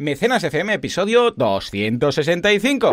Mecenas FM, episodio 265.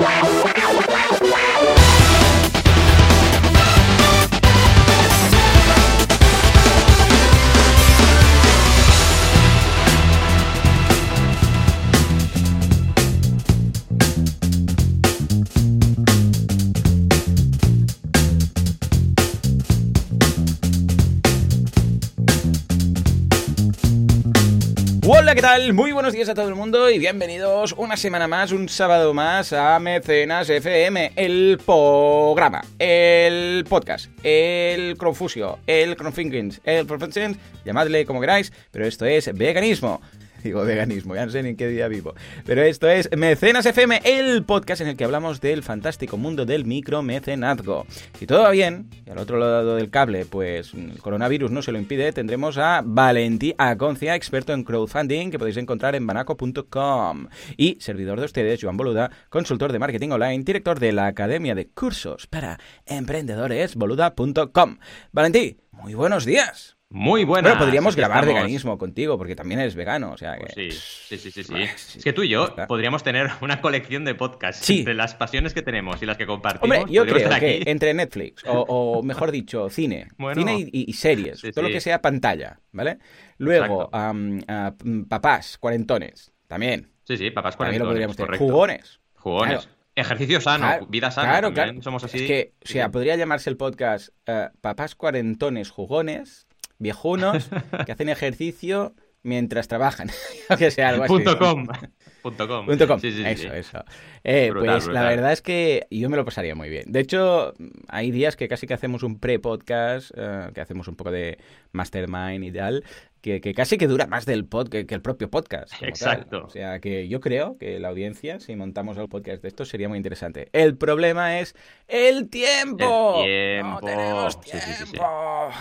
Muy buenos días a todo el mundo y bienvenidos una semana más, un sábado más a Mecenas FM, el programa, el podcast, el Cronfusio, el Cronfinkins, el Professions, llamadle como queráis, pero esto es veganismo. Digo veganismo, ya no sé ni en qué día vivo. Pero esto es Mecenas FM, el podcast en el que hablamos del fantástico mundo del micromecenazgo. Si todo va bien, y al otro lado del cable, pues el coronavirus no se lo impide, tendremos a Valentí Aconcia, experto en crowdfunding, que podéis encontrar en banaco.com. Y servidor de ustedes, Joan Boluda, consultor de marketing online, director de la Academia de Cursos para Emprendedores, boluda.com. Valentí, muy buenos días. Muy buena. Bueno, podríamos grabar veganismo contigo, porque también eres vegano, o sea que... Pues sí, sí, sí, sí, sí. Es que tú y yo podríamos tener una colección de podcasts Sí. entre las pasiones que tenemos y las que compartimos. Hombre, yo creo que entre Netflix, o, o mejor dicho, cine, Bueno. cine y, series, Sí, todo lo que sea pantalla, ¿vale? Luego, mm, papás, cuarentones, también, Sí, sí, papás también lo cuarentones, podríamos tener. correcto. Jugones. Jugones. Claro. Ejercicio sano, Claro, vida sana. Claro, también. claro. Somos así. Es que, o sea, podría llamarse el podcast eh, Papás cuarentones jugones, viejunos, que hacen ejercicio mientras trabajan. que sea algo así. Punto com. Punto com. Punto com. Sí, sí, sí, eso, sí. eso. Eh, Brutal, pues la verdad es que yo me lo pasaría muy bien. De hecho, hay días que casi que hacemos un pre-podcast, eh, que hacemos un poco de mastermind y tal, que, que casi que dura más del pod que, que el propio podcast. tal. Exacto. O sea que yo creo que la audiencia, si montamos el podcast de esto, sería muy interesante. El problema es el tiempo. El No tiempo. tenemos Sí, sí, sí, sí. tiempo.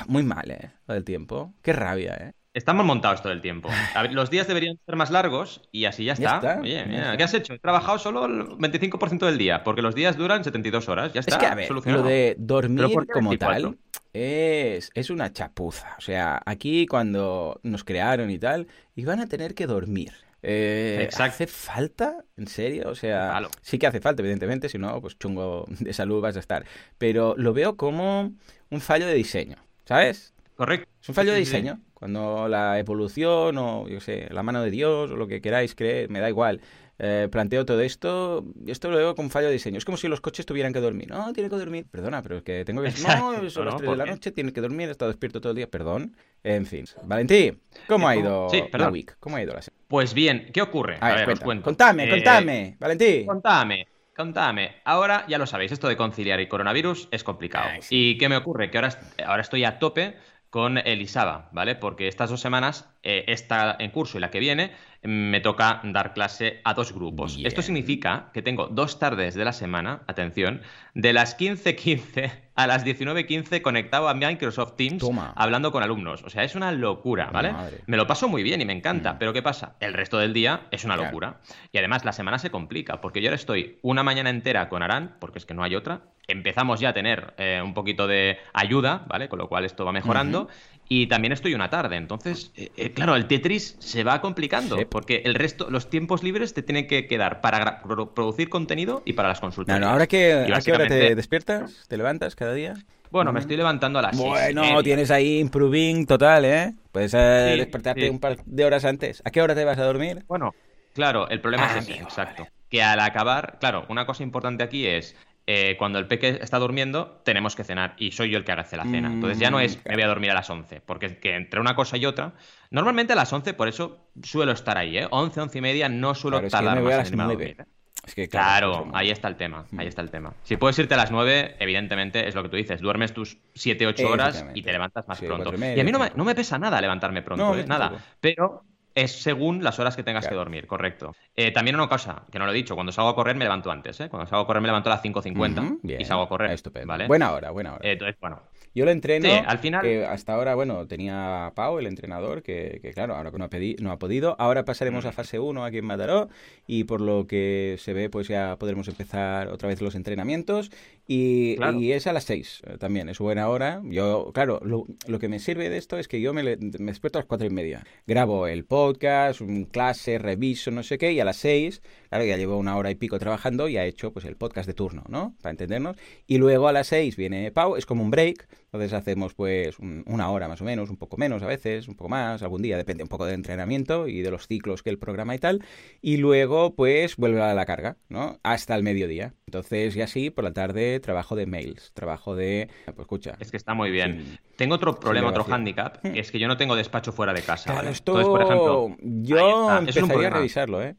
Muy mal, ¿eh? Lo del tiempo. Qué rabia, ¿eh? Está mal montado esto del tiempo. Ver, los días deberían ser más largos y así ya Ya está. Oye, ya mira, está. ¿qué has hecho? He trabajado solo el 25% del día, porque los días duran 72 horas. Ya está. Es que, a ver, lo de ¿Pero dormir como 24? tal es, es una chapuza. O sea, aquí cuando nos crearon y tal, iban a tener que dormir. Eh, Exacto. ¿Hace falta? ¿En serio? O sea, sí que hace falta, evidentemente, si no, pues chungo de salud vas a estar. Pero lo veo como un fallo de diseño, ¿sabes? Correcto. Es un fallo de diseño. Cuando la evolución o, yo sé, la mano de Dios o lo que queráis creer, me da igual, eh, planteo todo esto, esto lo veo como un fallo de diseño. Es como si los coches tuvieran que dormir. No, tiene que dormir. Perdona, pero es que tengo que... Exacto. No, son No, las no, 3 de ¿por la noche, tienes que dormir, he estado despierto todo el día. Perdón. En fin. Valentí, ¿cómo ha Eh, ido sí, la week? ¿Cómo ha ido la semana? Pues bien, ¿qué ocurre? A ver, os cuéntame, cuento. contame, Eh, contame, Valentí. Contame, contame. Ahora ya lo sabéis, esto de conciliar y coronavirus es complicado. Ay, sí. ¿Y qué me ocurre? Que ahora, ahora estoy a tope con el ISABA, ¿vale? Porque estas dos semanas, eh, esta en curso y la que viene, me toca dar clase a dos grupos. Bien. Esto significa que tengo dos tardes de la semana, atención, de las 15.15 a las 19.15 conectado a Microsoft Teams Toma. hablando con alumnos. O sea, es una locura, ¿vale? Madre. Me lo paso muy bien y me encanta, Mm. pero ¿qué pasa? El resto del día es una Claro. locura. Y además la semana se complica, porque yo ahora estoy una mañana entera con Arán, porque es que no hay otra. Empezamos ya a tener eh, un poquito de ayuda, ¿vale? Con lo cual esto va mejorando. Y también estoy una tarde. Entonces, eh, eh, claro, el Tetris se va complicando, Sí. porque el resto, los tiempos libres te tienen que quedar para producir contenido y para las consultas. no, ahora que, ¿a qué hora te despiertas? ¿Te levantas cada día? Bueno, me estoy levantando a las Bueno, tienes ahí improving total, ¿eh? Puedes eh, Sí, despertarte sí. un par de horas antes. ¿A qué hora te vas a dormir? Bueno, claro, el problema es ese, Amigo, exacto. Que al acabar, claro, una cosa importante aquí es eh, cuando el peque está durmiendo, tenemos que cenar y soy yo el que hace la cena. Entonces ya no es Mm, me voy a dormir a las 11, porque es que entre una cosa y otra, normalmente a las 11, por eso suelo estar ahí, ¿eh? 11, 11 y media, no suelo Claro, es que yo tardar me voy más a las irme a 9. dormir, ¿eh? Es que Claro, pues, ahí está el tema, ahí está el tema. Si puedes irte a las 9, evidentemente es lo que tú dices, duermes tus 7, 8 horas y te levantas más Sí, pronto. y media, Y a mí no me, cinco. no me pesa nada levantarme pronto, No, ¿eh? nada. Pero es según las horas que tengas Claro. que dormir, correcto. Eh, también una cosa, que no lo he dicho, cuando salgo a correr me levanto antes, ¿eh? Cuando salgo a correr me levanto a las 5.50 Ujú, bien, y salgo a correr. Estupendo. ¿vale? Buena hora, buena hora. Eh, entonces, bueno, Yo lo entreno, Sí, al final- que hasta ahora, bueno, tenía a Pau, el entrenador, que, que claro, ahora que no ha, pedi- no ha podido. Ahora pasaremos Mm. a fase 1 aquí en Mataró y por lo que se ve, pues ya podremos empezar otra vez los entrenamientos. Y, Claro. y es a las 6 eh, también, es buena hora. Yo, claro, lo, lo que me sirve de esto es que yo me, me despierto a las 4 y media. Grabo el podcast, un clase, reviso, no sé qué, y a las 6, claro, ya llevo una hora y pico trabajando y ha hecho pues el podcast de turno, ¿no? Para entendernos. Y luego a las 6 viene Pau, es como un break, entonces hacemos pues una hora más o menos, un poco menos a veces, un poco más, algún día, depende un poco del entrenamiento y de los ciclos que el programa y tal. Y luego pues vuelve a la carga, ¿no? Hasta el mediodía. Entonces, y así por la tarde trabajo de mails, trabajo de... Pues escucha. Es que está muy bien. Tengo otro problema, otro hándicap, que es que yo no tengo despacho fuera de casa. Claro, esto... Entonces, por ejemplo... Yo empezaría a revisarlo, ¿eh?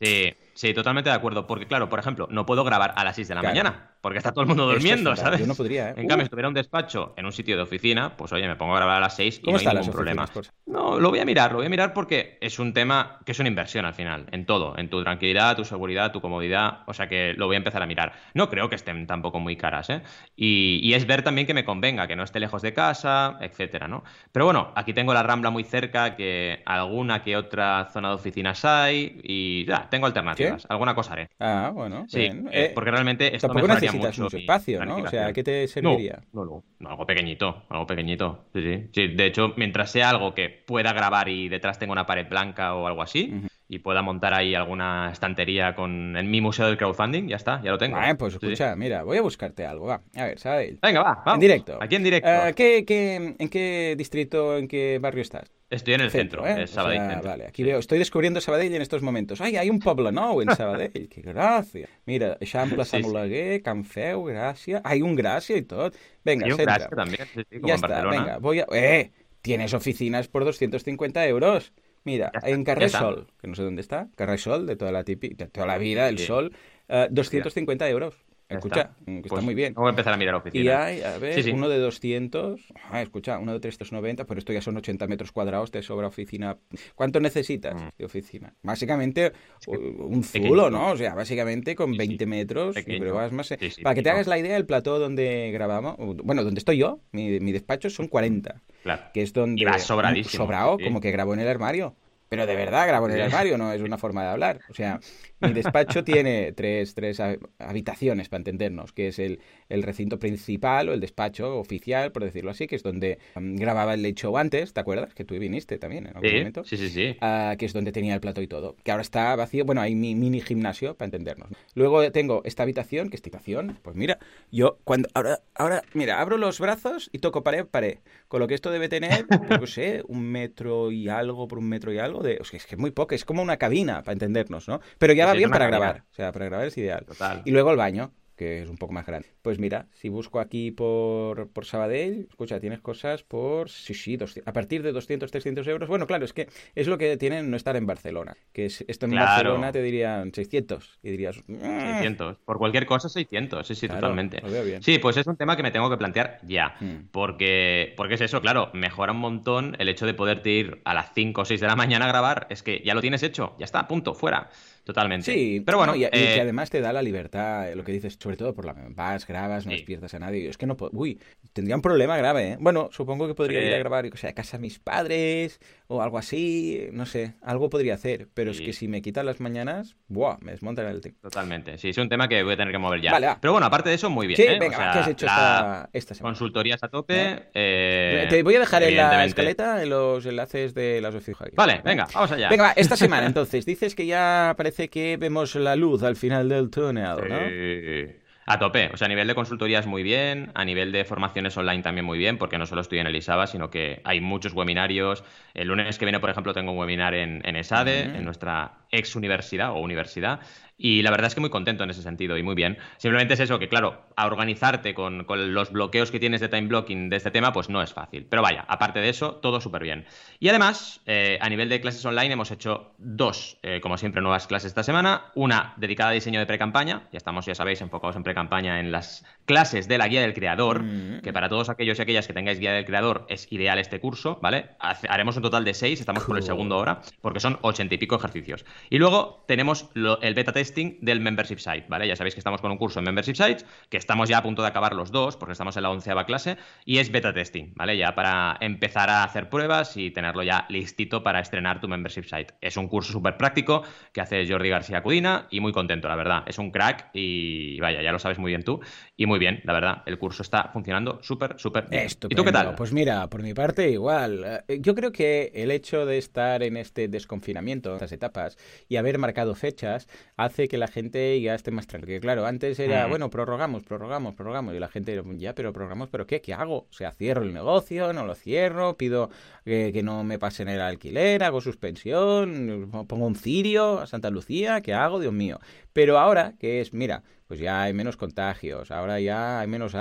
Sí, sí, totalmente de acuerdo. Porque, claro, por ejemplo, no puedo grabar a las 6 de la mañana porque está todo el mundo durmiendo, ¿sabes? Yo no podría, ¿eh? En cambio, si tuviera un despacho en un sitio de oficina, pues oye, me pongo a grabar a las 6 y no hay ningún problema. No, lo voy a mirar, lo voy a mirar porque es un tema que es una inversión al final, en todo, en tu tranquilidad, tu seguridad, tu comodidad, o sea que lo voy a empezar a mirar. No creo que estén tampoco muy caras, ¿eh? Y, es ver también que me convenga, que no esté lejos de casa, etcétera, ¿no? Pero bueno, aquí tengo la Rambla muy cerca, que alguna que otra zona de oficinas hay y ya, tengo alternativas. Alguna cosa haré. Ah, bueno. Sí, eh, porque realmente esto me necesitas mucho espacio, ¿no? O sea, ¿qué te serviría? No, no, no, algo pequeñito, algo pequeñito. Sí, sí, De hecho, mientras sea algo que pueda grabar y detrás tenga una pared blanca o algo así, y pueda montar ahí alguna estantería con en mi museo del crowdfunding, ya está, ya lo tengo. Ah, pues escucha, mira, voy a buscarte algo, va. A ver, ¿sabes? Venga, va, vamos. En directo. Aquí en directo. Uh, ¿qué, qué, en qué distrito, en qué barrio estás? Estoy en el centro, ¿eh? Sabadell centro. Vale, aquí veo, estoy descubriendo Sabadell en estos momentos. Ay, hay un pueblo nou en Sabadell, qué gracia. Mira, Eixample sí, Sant Oleguer, Can Feu, Gràcia... Hay un Gràcia y todo. Venga, hay un Gràcia también, sí, sí, como ya en Barcelona. Está, venga, voy a... ¡Eh! Tienes oficinas por 250 euros. Mira, en Carresol, que no sé dónde está, Carresol, de toda la, tipi, de toda la vida, el sol, uh, 250 euros. Escucha, está, está pues muy bien. Vamos a empezar a mirar oficinas. Y hay, a ver, sí, sí. uno de 200. Ah, escucha, uno de 390, pero esto ya son 80 metros cuadrados, te sobra oficina. ¿Cuánto necesitas mm. de oficina? Básicamente, un zulo, ¿no? O sea, básicamente con 20 metros. Pero vas más. Para que te hagas la idea, el plató donde grabamos, bueno, donde estoy yo, mi, mi despacho son 40. Claro. Que es donde. Y vas sobradísimo. Sobrado, como que grabó en el armario. Pero de verdad grabo en el armario, no es una forma de hablar. O sea, mi despacho tiene tres, tres habitaciones, para entendernos, que es el, el, recinto principal o el despacho oficial, por decirlo así, que es donde um, grababa el show antes, ¿te acuerdas? Que tú viniste también en algún sí, momento. Sí, sí, sí. Uh, que es donde tenía el plato y todo. Que ahora está vacío. Bueno, hay mi mini gimnasio, para entendernos. Luego tengo esta habitación, que esta habitación, pues mira, yo cuando. Ahora, ahora mira, abro los brazos y toco pared, pared. Con lo que esto debe tener, pues, no sé, un metro y algo por un metro y algo de, o sea, es que es muy poco, es como una cabina, para entendernos, ¿no? Pero ya va bien para grabar, o sea, para grabar es ideal. Total. Y luego el baño, que es un poco más grande. Pues mira, si busco aquí por, por Sabadell, escucha, tienes cosas por, sí, sí, 200, a partir de 200, 300 euros. Bueno, claro, es que es lo que tienen no estar en Barcelona, que es, esto en claro. Barcelona te dirían 600 y dirías... Mmm. 600, por cualquier cosa 600, sí, sí, claro, totalmente. Lo veo bien. Sí, pues es un tema que me tengo que plantear ya, Mm. porque, porque es eso, claro, mejora un montón el hecho de poderte ir a las 5 o 6 de la mañana a grabar, es que ya lo tienes hecho, ya está, punto, fuera. Totalmente. Sí, pero bueno. no, y, eh... y, además te da la libertad, lo que dices, sobre todo por la vas, grabas, no Sí. despiertas a nadie. Es que no puedo. Uy, tendría un problema grave, ¿eh? Bueno, supongo que podría ir a grabar, o sea, a casa de mis padres o algo así, no sé, algo podría hacer. Pero es que si me quitan las mañanas, ¡buah! Me desmontan el tiempo. Totalmente, sí, es un tema que voy a tener que mover ya. Vale, va. Pero bueno, aparte de eso, muy bien. Sí, ¿eh? venga, O sea, ¿qué has hecho la- esta, esta semana? Consultorías a tope. ¿Eh? eh, Te voy a dejar en la escaleta en los enlaces de las oficinas. Vale, venga, vamos allá. Venga, va, esta semana entonces, dices que ya parece que vemos la luz al final del túnel, ¿no? Sí. A tope, o sea, a nivel de consultorías muy bien, a nivel de formaciones online también muy bien, porque no solo estoy en el ISABA, sino que hay muchos webinarios. El lunes que viene, por ejemplo, tengo un webinar en, en ESADE, en nuestra ex universidad o universidad, y la verdad es que muy contento en ese sentido y muy bien. Simplemente es eso, que claro, a organizarte con, con los bloqueos que tienes de time blocking de este tema, pues no es fácil. Pero vaya, aparte de eso, todo súper bien. Y además, eh, a nivel de clases online hemos hecho dos, eh, como siempre, nuevas clases esta semana. Una dedicada a diseño de pre-campaña, ya estamos, ya sabéis, enfocados en pre-campaña en las clases de la guía del creador, Mm. que para todos aquellos y aquellas que tengáis guía del creador es ideal este curso, ¿vale? Hace- haremos un total de seis, estamos por el Cool. segundo ahora, porque son ochenta y pico ejercicios. Y luego tenemos el beta testing del membership site, ¿vale? Ya sabéis que estamos con un curso en membership sites, que estamos ya a punto de acabar los dos, porque estamos en la onceava clase, y es beta testing, ¿vale? Ya para empezar a hacer pruebas y tenerlo ya listito para estrenar tu membership site. Es un curso súper práctico que hace Jordi García Cudina y muy contento, la verdad. Es un crack y vaya, ya lo sabes muy bien tú. Y muy bien, la verdad. El curso está funcionando súper, súper bien. ¿Y tú qué tal? Pues mira, por mi parte igual. Eh, yo creo que el hecho de estar en este desconfinamiento, estas etapas, y haber marcado fechas, hace que la gente ya esté más tranquila. Claro, antes era, mm. bueno, prorrogamos, prorrogamos, prorrogamos. Y la gente, ya, pero prorrogamos, ¿pero qué? ¿Qué hago? O sea, cierro el negocio, no lo cierro, pido que, no me pasen el alquiler, hago suspensión, pongo un cirio a Santa Lucía, ¿qué hago? Dios mío. Pero ahora, que es, mira, pues ya hay menos contagios, ahora ya hay menos,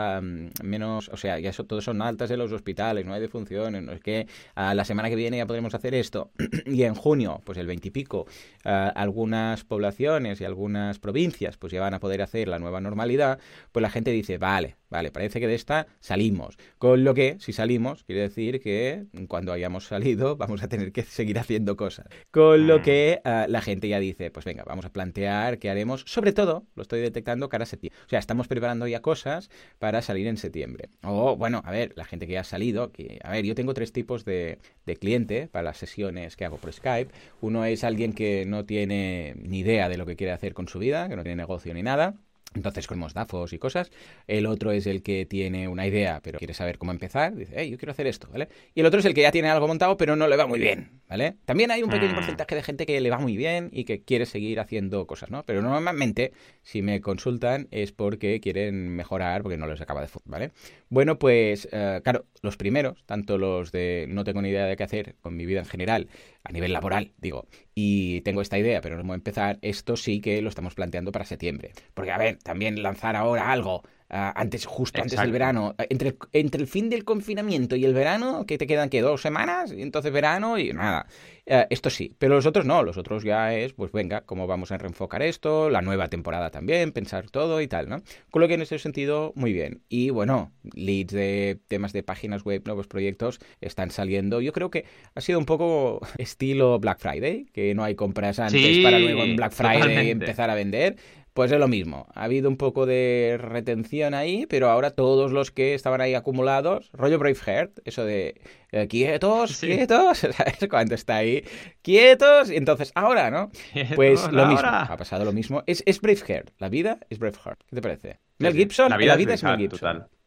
menos o sea, ya todos son altas en los hospitales, no hay defunciones, no es que a la semana que viene ya podremos hacer esto, y en junio, pues el veintipico, algunas poblaciones y algunas provincias pues ya van a poder hacer la nueva normalidad, pues la gente dice, vale, vale, parece que de esta salimos, con lo que, si salimos, quiere decir que cuando hayamos salido vamos a tener que seguir haciendo cosas, con lo mm. que la gente ya dice, pues venga, vamos a plantear qué haremos, sobre todo, lo estoy detectando, cara a septiembre. O sea, estamos preparando ya cosas para salir en septiembre. O, bueno, a ver, la gente que ya ha salido, que, a ver, yo tengo tres tipos de, de cliente para las sesiones que hago por Skype. Uno es alguien que no tiene ni idea de lo que quiere hacer con su vida, que no tiene negocio ni nada. Entonces con DAFOs y cosas. El otro es el que tiene una idea, pero quiere saber cómo empezar. Dice, hey, yo quiero hacer esto, ¿vale? Y el otro es el que ya tiene algo montado, pero no le va muy bien, ¿vale? También hay un pequeño mm. porcentaje de gente que le va muy bien y que quiere seguir haciendo cosas, ¿no? Pero normalmente, si me consultan, es porque quieren mejorar, porque no les acaba de fútbol, ¿vale? Bueno, pues, eh, claro, los primeros, tanto los de no tengo ni idea de qué hacer con mi vida en general, a nivel laboral, digo, y tengo esta idea, pero no voy a empezar, esto sí que lo estamos planteando para septiembre. Porque, a ver, también lanzar ahora algo antes, justo antes del verano, entre, entre el fin del confinamiento y el verano, que te quedan que dos semanas, y entonces verano y nada. Eh, esto sí, pero los otros no, los otros ya es, pues venga, cómo vamos a reenfocar esto, la nueva temporada también, pensar todo y tal, ¿no? Con lo que en ese sentido, muy bien. Y bueno, leads de temas de páginas web, nuevos proyectos están saliendo. Yo creo que ha sido un poco estilo Black Friday, que no hay compras antes para luego en Black Friday empezar a vender. Pues es lo mismo. Ha habido un poco de retención ahí, pero ahora todos los que estaban ahí acumulados, rollo Braveheart, eso de eh, quietos, quietos, ¿sabes? Cuando está ahí, quietos, y entonces ahora, ¿no? Pues lo mismo, ha pasado lo mismo. Es, es Braveheart, la vida es Braveheart. ¿Qué te parece? Mel Gibson, la vida, es, Mel Gibson. Total.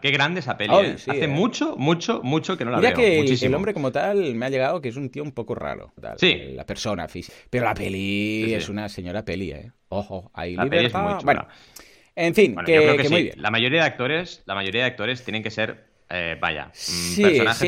Qué grande esa peli. ¿eh? Hace eh. mucho, mucho, mucho que no la Mira veo. que muchísimo. el hombre como tal me ha llegado que es un tío un poco raro. sí. La persona física. Pero la peli es una señora peli, ¿eh? Ojo, ahí la Peli es muy bueno, en fin, que, muy bien. La mayoría de actores, la mayoría de actores tienen que ser eh, vaya, mm, sí,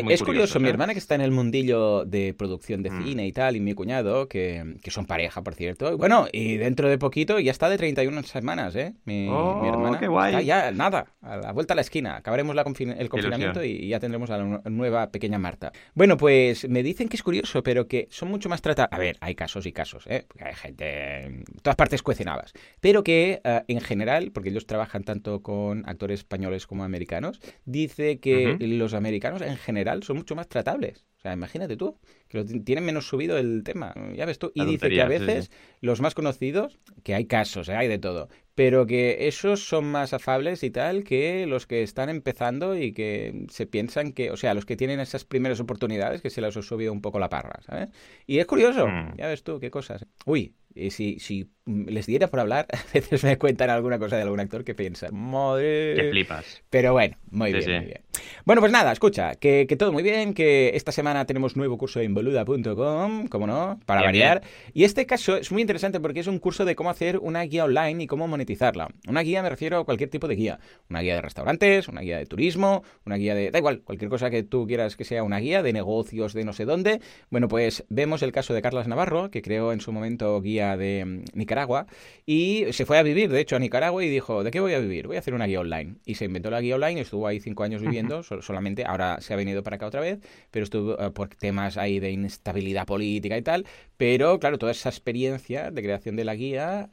es curioso. Mi hermana que está en el mundillo de producción de mm. cine y tal, y mi cuñado, que, que, son pareja, por cierto. Bueno, y dentro de poquito ya está de 31 semanas, ¿eh? Mi, oh, hermana. Qué guay. ya, nada, a la vuelta a la esquina. Acabaremos la el confinamiento y, ya tendremos a la nueva pequeña Marta. Bueno, pues me dicen que es curioso, pero que son mucho más tratados. A ver, hay casos y casos, ¿eh? Porque hay gente en todas partes cuestionadas. Pero que eh, en general, porque ellos trabajan tanto con actores españoles como americanos, dice que que los americanos en general son mucho más tratables. O sea, imagínate tú, que lo tienen menos subido el tema. Ya ves tú. Y dice que a veces los más conocidos, que hay casos, ¿eh? hay de todo, pero que esos son más afables y tal que los que están empezando y que se piensan que, o sea, los que tienen esas primeras oportunidades que se les ha subido un poco la parra, ¿sabes? Y es curioso, mm. ya ves tú qué cosas. Uy, y si, si les diera por hablar, a veces me cuentan alguna cosa de algún actor que piensa, madre. Que flipas. Pero bueno, muy bien, muy bien. Bueno, pues nada, escucha, que, todo muy bien, que esta semana tenemos nuevo curso en boluda.com, como no, para variar. Y este caso es muy interesante porque es un curso de cómo hacer una guía online y cómo monetizarla. Una guía me refiero a cualquier tipo de guía. Una guía de restaurantes, una guía de turismo, una guía de... Da igual, cualquier cosa que tú quieras que sea una guía de negocios, de no sé dónde. Bueno, pues vemos el caso de Carlas Navarro, que creó en su momento guía de mm, Nicaragua Nicaragua y se fue a vivir, de hecho, a Nicaragua y dijo, ¿de qué voy a vivir? Voy a hacer una guía online. Y se inventó la guía online, estuvo ahí cinco años viviendo, solamente ahora se ha venido para acá otra vez, pero estuvo eh, por temas ahí de inestabilidad política y tal, pero claro, toda esa experiencia de creación de la guía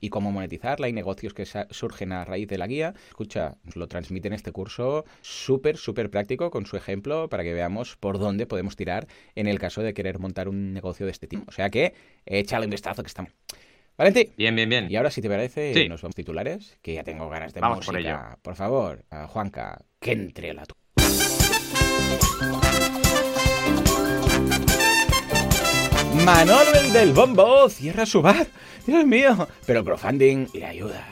y cómo monetizarla y negocios que surgen a raíz de la guía, escucha, nos lo transmite en este curso súper, súper práctico con su ejemplo para que veamos por dónde podemos tirar en el caso de querer montar un negocio de este tipo. O sea que échale un vistazo que estamos. Valentín. Bien, bien, bien. Y ahora, si te parece, nos vamos titulares, que ya tengo ganas de vamos música. Por, favor, Juanca, que entre la tu. Manolo el del bombo cierra su bar. Dios mío. Pero crowdfunding le ayuda.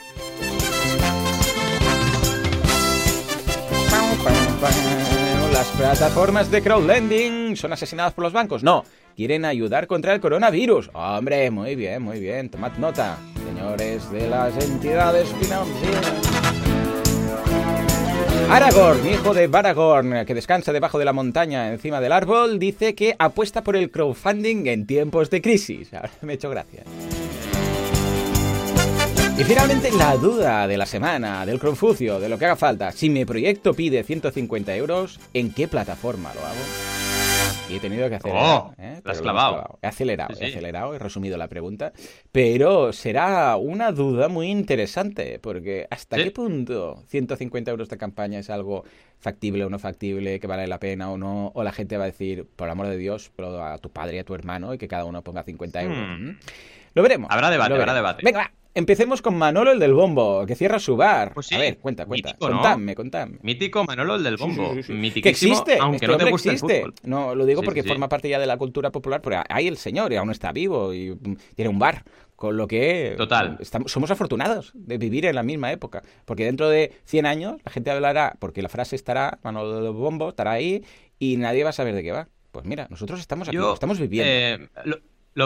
Las plataformas de crowdlending son asesinadas por los bancos. No, quieren ayudar contra el coronavirus. Hombre, muy bien, muy bien. Tomad nota, señores de las entidades financieras. Aragorn, hijo de Baragorn, que descansa debajo de la montaña encima del árbol, dice que apuesta por el crowdfunding en tiempos de crisis. Ahora me he hecho gracia. Y finalmente la duda de la semana, del Confucio, de lo que haga falta. Si mi proyecto pide 150 euros, ¿en qué plataforma lo hago? He tenido que acelerar. Oh, ¿eh? has clavado. He acelerado, he acelerado, he resumido la pregunta. Pero será una duda muy interesante, porque ¿hasta qué punto 150 euros de campaña es algo factible o no factible, que vale la pena o no? O la gente va a decir, por amor de Dios, pero a tu padre y a tu hermano, y que cada uno ponga 50 euros. Hmm. ¿Mm? Lo veremos. Habrá debate, habrá debate. Venga, va. Empecemos con Manolo el del bombo, que cierra su bar. Pues sí, a ver, cuenta, cuenta. Mítico, contadme, contadme. Mítico Manolo el del bombo. que existe, aunque no te guste existe. El No, lo digo porque forma parte ya de la cultura popular, porque hay el señor y aún está vivo y mm, tiene un bar. Con lo que Total. Estamos, somos afortunados de vivir en la misma época. Porque dentro de 100 años la gente hablará, porque la frase estará, Manolo del bombo, estará ahí y nadie va a saber de qué va. Pues mira, nosotros estamos aquí, estamos viviendo. Eh, lo,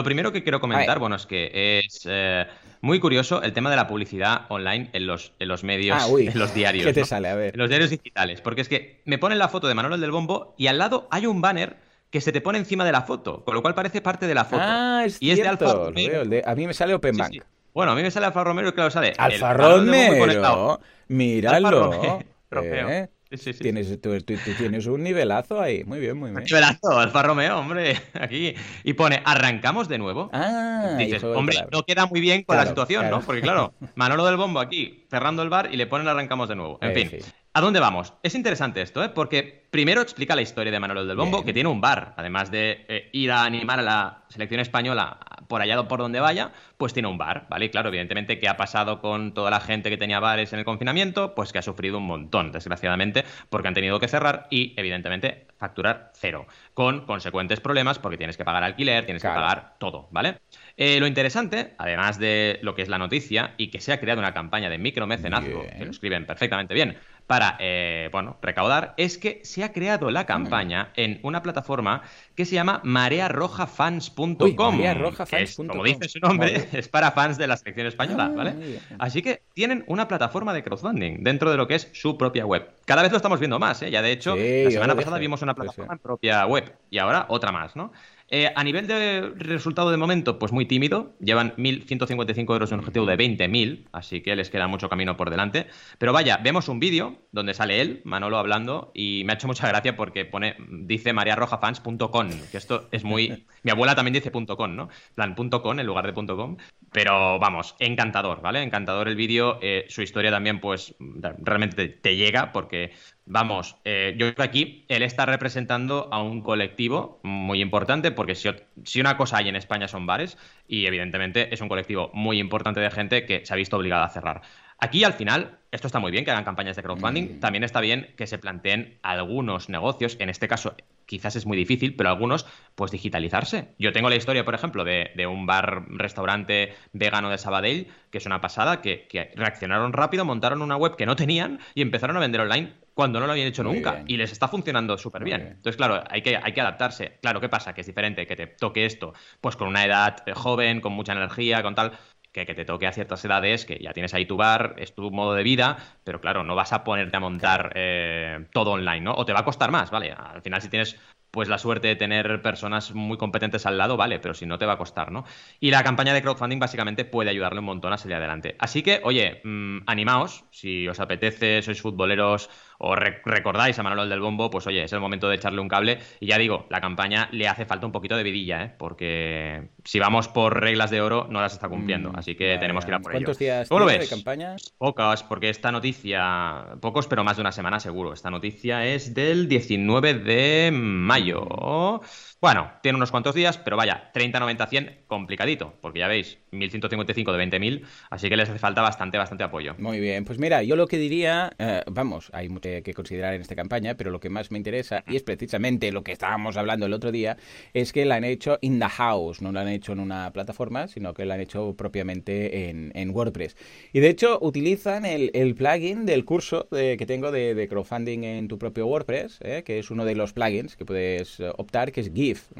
primero que quiero comentar, bueno, es que es... Eh, muy curioso el tema de la publicidad online en los, en los medios, ah, en los diarios. ¿Qué te sale? A ver. En los diarios digitales. Porque es que me ponen la foto de Manuel del Bombo y al lado hay un banner que se te pone encima de la foto, con lo cual parece parte de la foto. Ah, es y es de Alfa Romeo. A mí me sale Open Bank. Bueno, a mí me sale Alfa Romeo y claro, sale. Alfa Romeo. Míralo. ¿Eh? Tienes, tú, tienes un nivelazo ahí. Muy bien, muy bien. Nivelazo, Alfa Romeo, hombre. Aquí. Y pone, arrancamos de nuevo. Ah, Dices, hombre, no queda muy bien con la situación, ¿no? Porque claro, Manolo del Bombo aquí cerrando el bar y le ponen arrancamos de nuevo. En fin. ¿A dónde vamos? Es interesante esto, ¿eh? Porque primero explica la historia de Manolo del Bombo, que tiene un bar, además de eh, ir a animar a la selección española por allá por donde vaya, pues tiene un bar, ¿vale? Y claro, evidentemente, ¿qué ha pasado con toda la gente que tenía bares en el confinamiento? Pues que ha sufrido un montón, desgraciadamente, porque han tenido que cerrar y, evidentemente, facturar cero, con consecuentes problemas porque tienes que pagar alquiler, tienes que pagar todo, ¿vale? Eh, lo interesante, además de lo que es la noticia y que se ha creado una campaña de micromecenazgo, que lo escriben perfectamente bien, para, eh, bueno, recaudar, es que se ha creado la campaña en una plataforma que se llama marearrojafans.com. Marearrojafans.com. Como dice su nombre, es para fans de la selección española, ah, ¿vale? Así que tienen una plataforma de crowdfunding dentro de lo que es su propia web. Cada vez lo estamos viendo más, ¿eh? Ya de hecho, la semana pasada vimos una plataforma en propia web y ahora otra más, ¿no? Eh, a nivel de resultado de momento, pues muy tímido. Llevan 1.155 euros en un objetivo de 20.000, así que les queda mucho camino por delante. Pero vaya, vemos un vídeo donde sale él, Manolo, hablando, y me ha hecho mucha gracia porque pone, dice mariarrojafans.com, que esto es muy... Mi abuela también dice .com, ¿no? plan .com en lugar de .com. Pero vamos, encantador, ¿vale? Encantador el vídeo. Eh, su historia también, pues, realmente te llega porque Vamos, eh, yo creo que aquí él está representando a un colectivo muy importante, porque si, si, una cosa hay en España son bares, y evidentemente es un colectivo muy importante de gente que se ha visto obligada a cerrar. Aquí al final, esto está muy bien que hagan campañas de crowdfunding, mm. también está bien que se planteen algunos negocios, en este caso quizás es muy difícil, pero algunos, pues digitalizarse. Yo tengo la historia, por ejemplo, de, un bar-restaurante vegano de Sabadell, que es una pasada, que, que reaccionaron rápido, montaron una web que no tenían y empezaron a vender online cuando no lo habían hecho nunca y les está funcionando súper bien. Entonces, claro, hay que, hay que adaptarse. Claro, ¿qué pasa? Que es diferente que te toque esto, pues con una edad eh, joven, con mucha energía, con tal, que, que te toque a ciertas edades, que ya tienes ahí tu bar, es tu modo de vida, pero claro, no vas a ponerte a montar eh, todo online, ¿no? O te va a costar más, ¿vale? Al final, si tienes pues la suerte de tener personas muy competentes al lado, vale, pero si no te va a costar, ¿no? Y la campaña de crowdfunding básicamente puede ayudarle un montón a salir adelante. Así que, oye, mmm, animaos, si os apetece, sois futboleros o recordáis a Manuel del Bombo, pues oye, es el momento de echarle un cable. Y ya digo, la campaña le hace falta un poquito de vidilla, ¿eh? porque si vamos por reglas de oro, no las está cumpliendo. Mm, así que tenemos que ir a por ¿Cuántos días ¿Cómo de campaña? Pocas, porque esta noticia, pocos, pero más de una semana seguro. Esta noticia es del 19 de mayo. Bueno, tiene unos cuantos días, pero vaya, 30, 90, 100, complicadito, porque ya veis, 1155 de 20.000, así que les hace falta bastante, bastante apoyo. Muy bien, pues mira, yo lo que diría, eh, vamos, hay mucho que considerar en esta campaña, pero lo que más me interesa, y es precisamente lo que estábamos hablando el otro día, es que la han hecho in the house, no la han hecho en una plataforma, sino que la han hecho propiamente en, WordPress. Y de hecho, utilizan el, plugin del curso que tengo de, crowdfunding en tu propio WordPress, eh, que es uno de los plugins que puedes eh, optar, que es GIF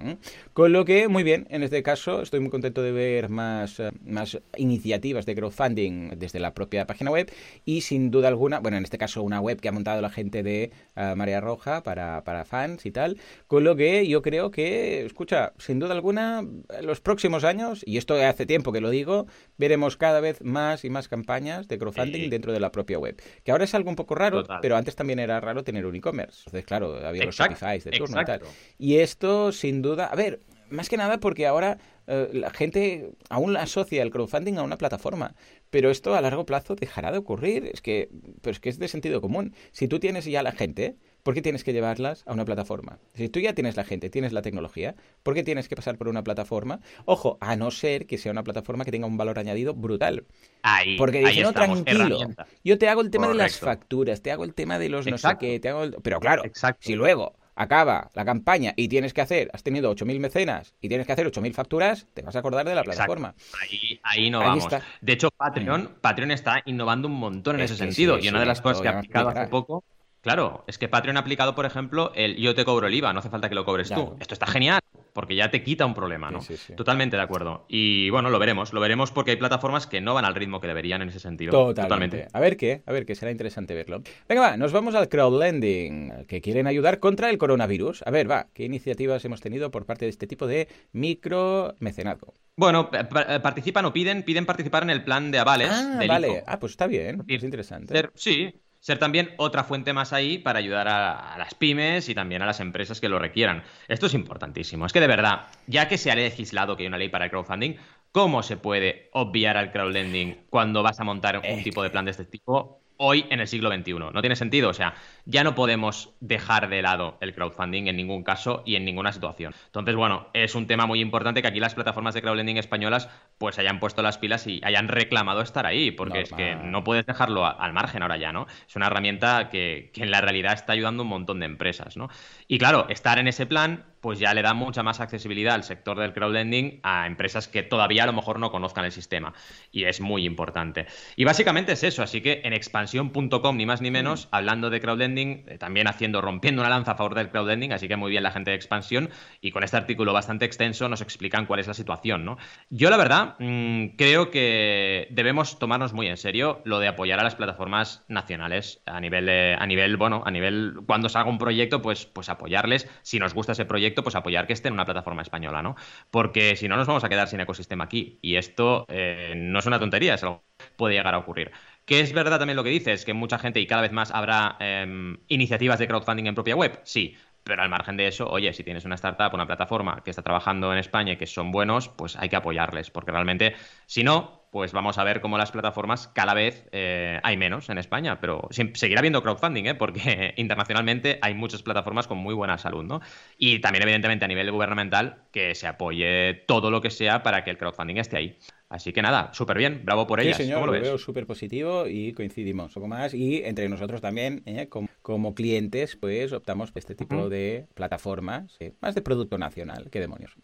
con lo que, muy bien, en este caso estoy muy contento de ver más, eh, más iniciativas de crowdfunding desde la propia página web y sin duda alguna, bueno, en este caso una web que ha montado la gente de uh, Marea Roja para, para fans y tal, con lo que yo creo que, escucha, sin duda alguna, los próximos años, y esto hace tiempo que lo digo, veremos cada vez más y más campañas de crowdfunding dentro de la propia web. Que ahora es algo un poco raro, pero antes también era raro tener un e-commerce. Entonces, claro, había los Shopify de turno y tal. Y esto, sin duda, a ver, más que nada porque ahora eh, la gente aún asocia el crowdfunding a una plataforma, pero esto a largo plazo dejará de ocurrir. Es que, pero es que es de sentido común. Si tú tienes ya la gente, ¿por qué tienes que llevarlas a una plataforma? Si tú ya tienes la gente, tienes la tecnología, ¿por qué tienes que pasar por una plataforma? Ojo, a no ser que sea una plataforma que tenga un valor añadido brutal. Ahí, Porque dice, no, tranquilo, yo te hago el tema de las facturas, te hago el tema de los no sé qué, te hago Pero claro, si luego acaba la campaña y tienes que hacer, has tenido 8.000 mecenas y tienes que hacer 8.000 facturas, te vas a acordar de la plataforma. Ahí, ahí no vamos. De hecho, Patreon, Patreon está innovando un montón en ese sentido. y una de las cosas que ha aplicado hace poco Claro, es que Patreon ha aplicado, por ejemplo, el yo te cobro el IVA, no hace falta que lo cobres tú. Esto está genial, porque ya te quita un problema, ¿no? Totalmente de acuerdo. Y bueno, lo veremos, lo veremos porque hay plataformas que no van al ritmo que deberían en ese sentido. Totalmente. A ver qué, a ver qué, será interesante verlo. Venga, va, nos vamos al crowdlending, que quieren ayudar contra el coronavirus. A ver, va, ¿qué iniciativas hemos tenido por parte de este tipo de micro mecenazgo? Bueno, participan o piden, piden participar en el plan de avales. Ah, vale. Ah, pues está bien, es interesante. Sí, ser también otra fuente más ahí para ayudar a, las pymes y también a las empresas que lo requieran. Esto es importantísimo. Es que de verdad, ya que se ha legislado que hay una ley para el crowdfunding, ¿cómo se puede obviar al crowdlending cuando vas a montar un tipo de plan de este tipo? Hoy en el siglo XXI. No tiene sentido. O sea, ya no podemos dejar de lado el crowdfunding en ningún caso y en ninguna situación. Entonces, bueno, es un tema muy importante que aquí las plataformas de crowdlending españolas pues hayan puesto las pilas y hayan reclamado estar ahí, porque es que no puedes dejarlo al margen ahora ya, ¿no? Es una herramienta que, que en la realidad está ayudando a un montón de empresas, ¿no? Y claro, estar en ese plan pues ya le da mucha más accesibilidad al sector del crowdlending a empresas que todavía a lo mejor no conozcan el sistema. Y es muy importante. Y básicamente es eso, así que en expansión.com, ni más ni menos, hablando de crowdlending, eh, también haciendo, rompiendo una lanza a favor del crowdlending, así que muy bien la gente de expansión. Y con este artículo bastante extenso nos explican cuál es la situación, ¿no? Yo la verdad mm, creo que debemos tomarnos muy en serio lo de apoyar a las plataformas nacionales a nivel, a nivel, bueno, a nivel, cuando salga un proyecto, pues, pues apoyarles. Si nos gusta ese proyecto, pues apoyar que esté en una plataforma española, ¿no? Porque si no, nos vamos a quedar sin ecosistema aquí. Y esto eh, no es una tontería, es algo que puede llegar a ocurrir. Que es verdad también lo que dices, que mucha gente y cada vez más habrá em, iniciativas de crowdfunding en propia web. Sí, pero al margen de eso, oye, si tienes una startup, una plataforma que está trabajando en España y que son buenos, pues hay que apoyarles, porque realmente, si no, pues vamos a ver cómo las plataformas cada vez eh, hay menos en España, pero seguirá habiendo crowdfunding, ¿eh? porque internacionalmente hay muchas plataformas con muy buena salud, ¿no? Y también, evidentemente, a nivel gubernamental, que se apoye todo lo que sea para que el crowdfunding esté ahí. Así que nada, súper bien, bravo por ellas. Sí, señor, lo, veo súper positivo y coincidimos un poco más. Y entre nosotros también, ¿eh? como, clientes, pues optamos por este tipo de plataformas, más de producto nacional, qué demonios.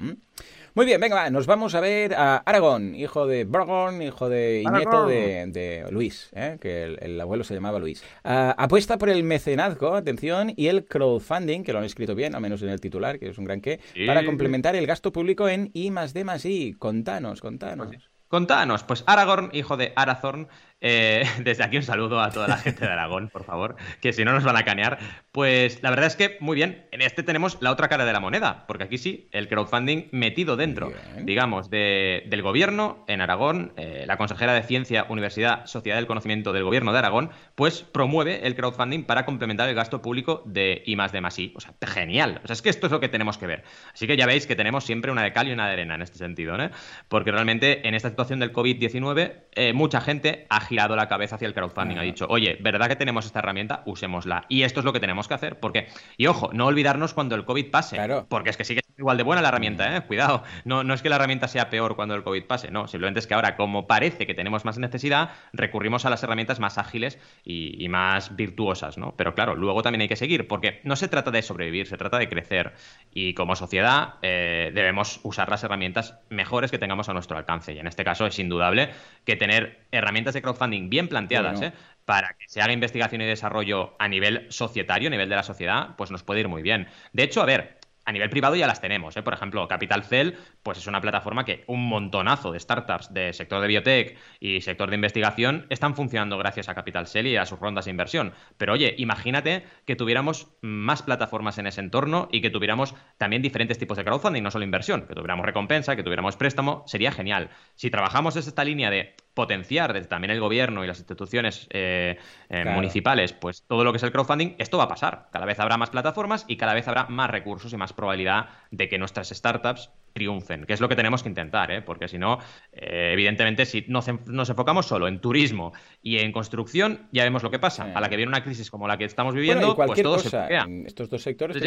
Muy bien, venga, nos vamos a ver a Aragón, hijo de Borgon, hijo de y nieto de, Luis, ¿eh? que el, abuelo se llamaba Luis. Ah, apuesta por el mecenazgo, atención, y el crowdfunding, que lo han escrito bien, al menos en el titular, que es un gran qué, para complementar el gasto público en I más D más I. Contanos, contanos. Contanos, pues Aragorn, hijo de Arathorn, Eh, desde aquí un saludo a toda la gente de Aragón, por favor, que si no nos van a canear. Pues la verdad es que, muy bien, en este tenemos la otra cara de la moneda, porque aquí sí, el crowdfunding metido dentro, digamos, del gobierno en Aragón, eh, la consejera de Ciencia, Universidad, Sociedad del Conocimiento del Gobierno de Aragón, pues promueve el crowdfunding para complementar el gasto público de I más de más I. O sea, genial. O sea, es que esto es lo que tenemos que ver. Así que ya veis que tenemos siempre una de cal y una de arena en este sentido, ¿no? Porque realmente en esta situación del COVID-19, eh, mucha gente ha girado la cabeza hacia el crowdfunding. Ha dicho, oye, ¿verdad que tenemos esta herramienta? Usémosla. Y esto es lo que tenemos que hacer. Porque, y ojo, no olvidarnos cuando el COVID pase. Porque es que sigue siendo igual de buena la herramienta, ¿eh? Cuidado. No, no es que la herramienta sea peor cuando el COVID pase, no. Simplemente es que ahora, como parece que tenemos más necesidad, recurrimos a las herramientas más ágiles y, más virtuosas, ¿no? Pero claro, luego también hay que seguir, porque no se trata de sobrevivir, se trata de crecer. Y como sociedad eh, debemos usar las herramientas mejores que tengamos a nuestro alcance. Y en este caso es indudable que tener herramientas de crowdfunding bien planteadas, ¿eh? para que se haga investigación y desarrollo a nivel societario, a nivel de la sociedad, pues nos puede ir muy bien. De hecho, a ver, a nivel privado ya las tenemos. ¿eh? Por ejemplo, Capital Cell pues es una plataforma que un montonazo de startups de sector de biotech y sector de investigación están funcionando gracias a Capital Cell y a sus rondas de inversión. Pero oye, imagínate que tuviéramos más plataformas en ese entorno y que tuviéramos también diferentes tipos de crowdfunding, no solo inversión, que tuviéramos recompensa, que tuviéramos préstamo, sería genial. Si trabajamos desde esta línea de potenciar desde también el gobierno y las instituciones eh, eh, municipales, pues todo lo que es el crowdfunding, esto va a pasar. Cada vez habrá más plataformas y cada vez habrá más recursos y más probabilidad de que nuestras startups triunfen, que es lo que tenemos que intentar, ¿eh? porque si no, eh, evidentemente, si nos, enfocamos solo en turismo y en construcción, ya vemos lo que pasa. A la que viene una crisis como la que estamos viviendo, pues todo se en estos dos sectores,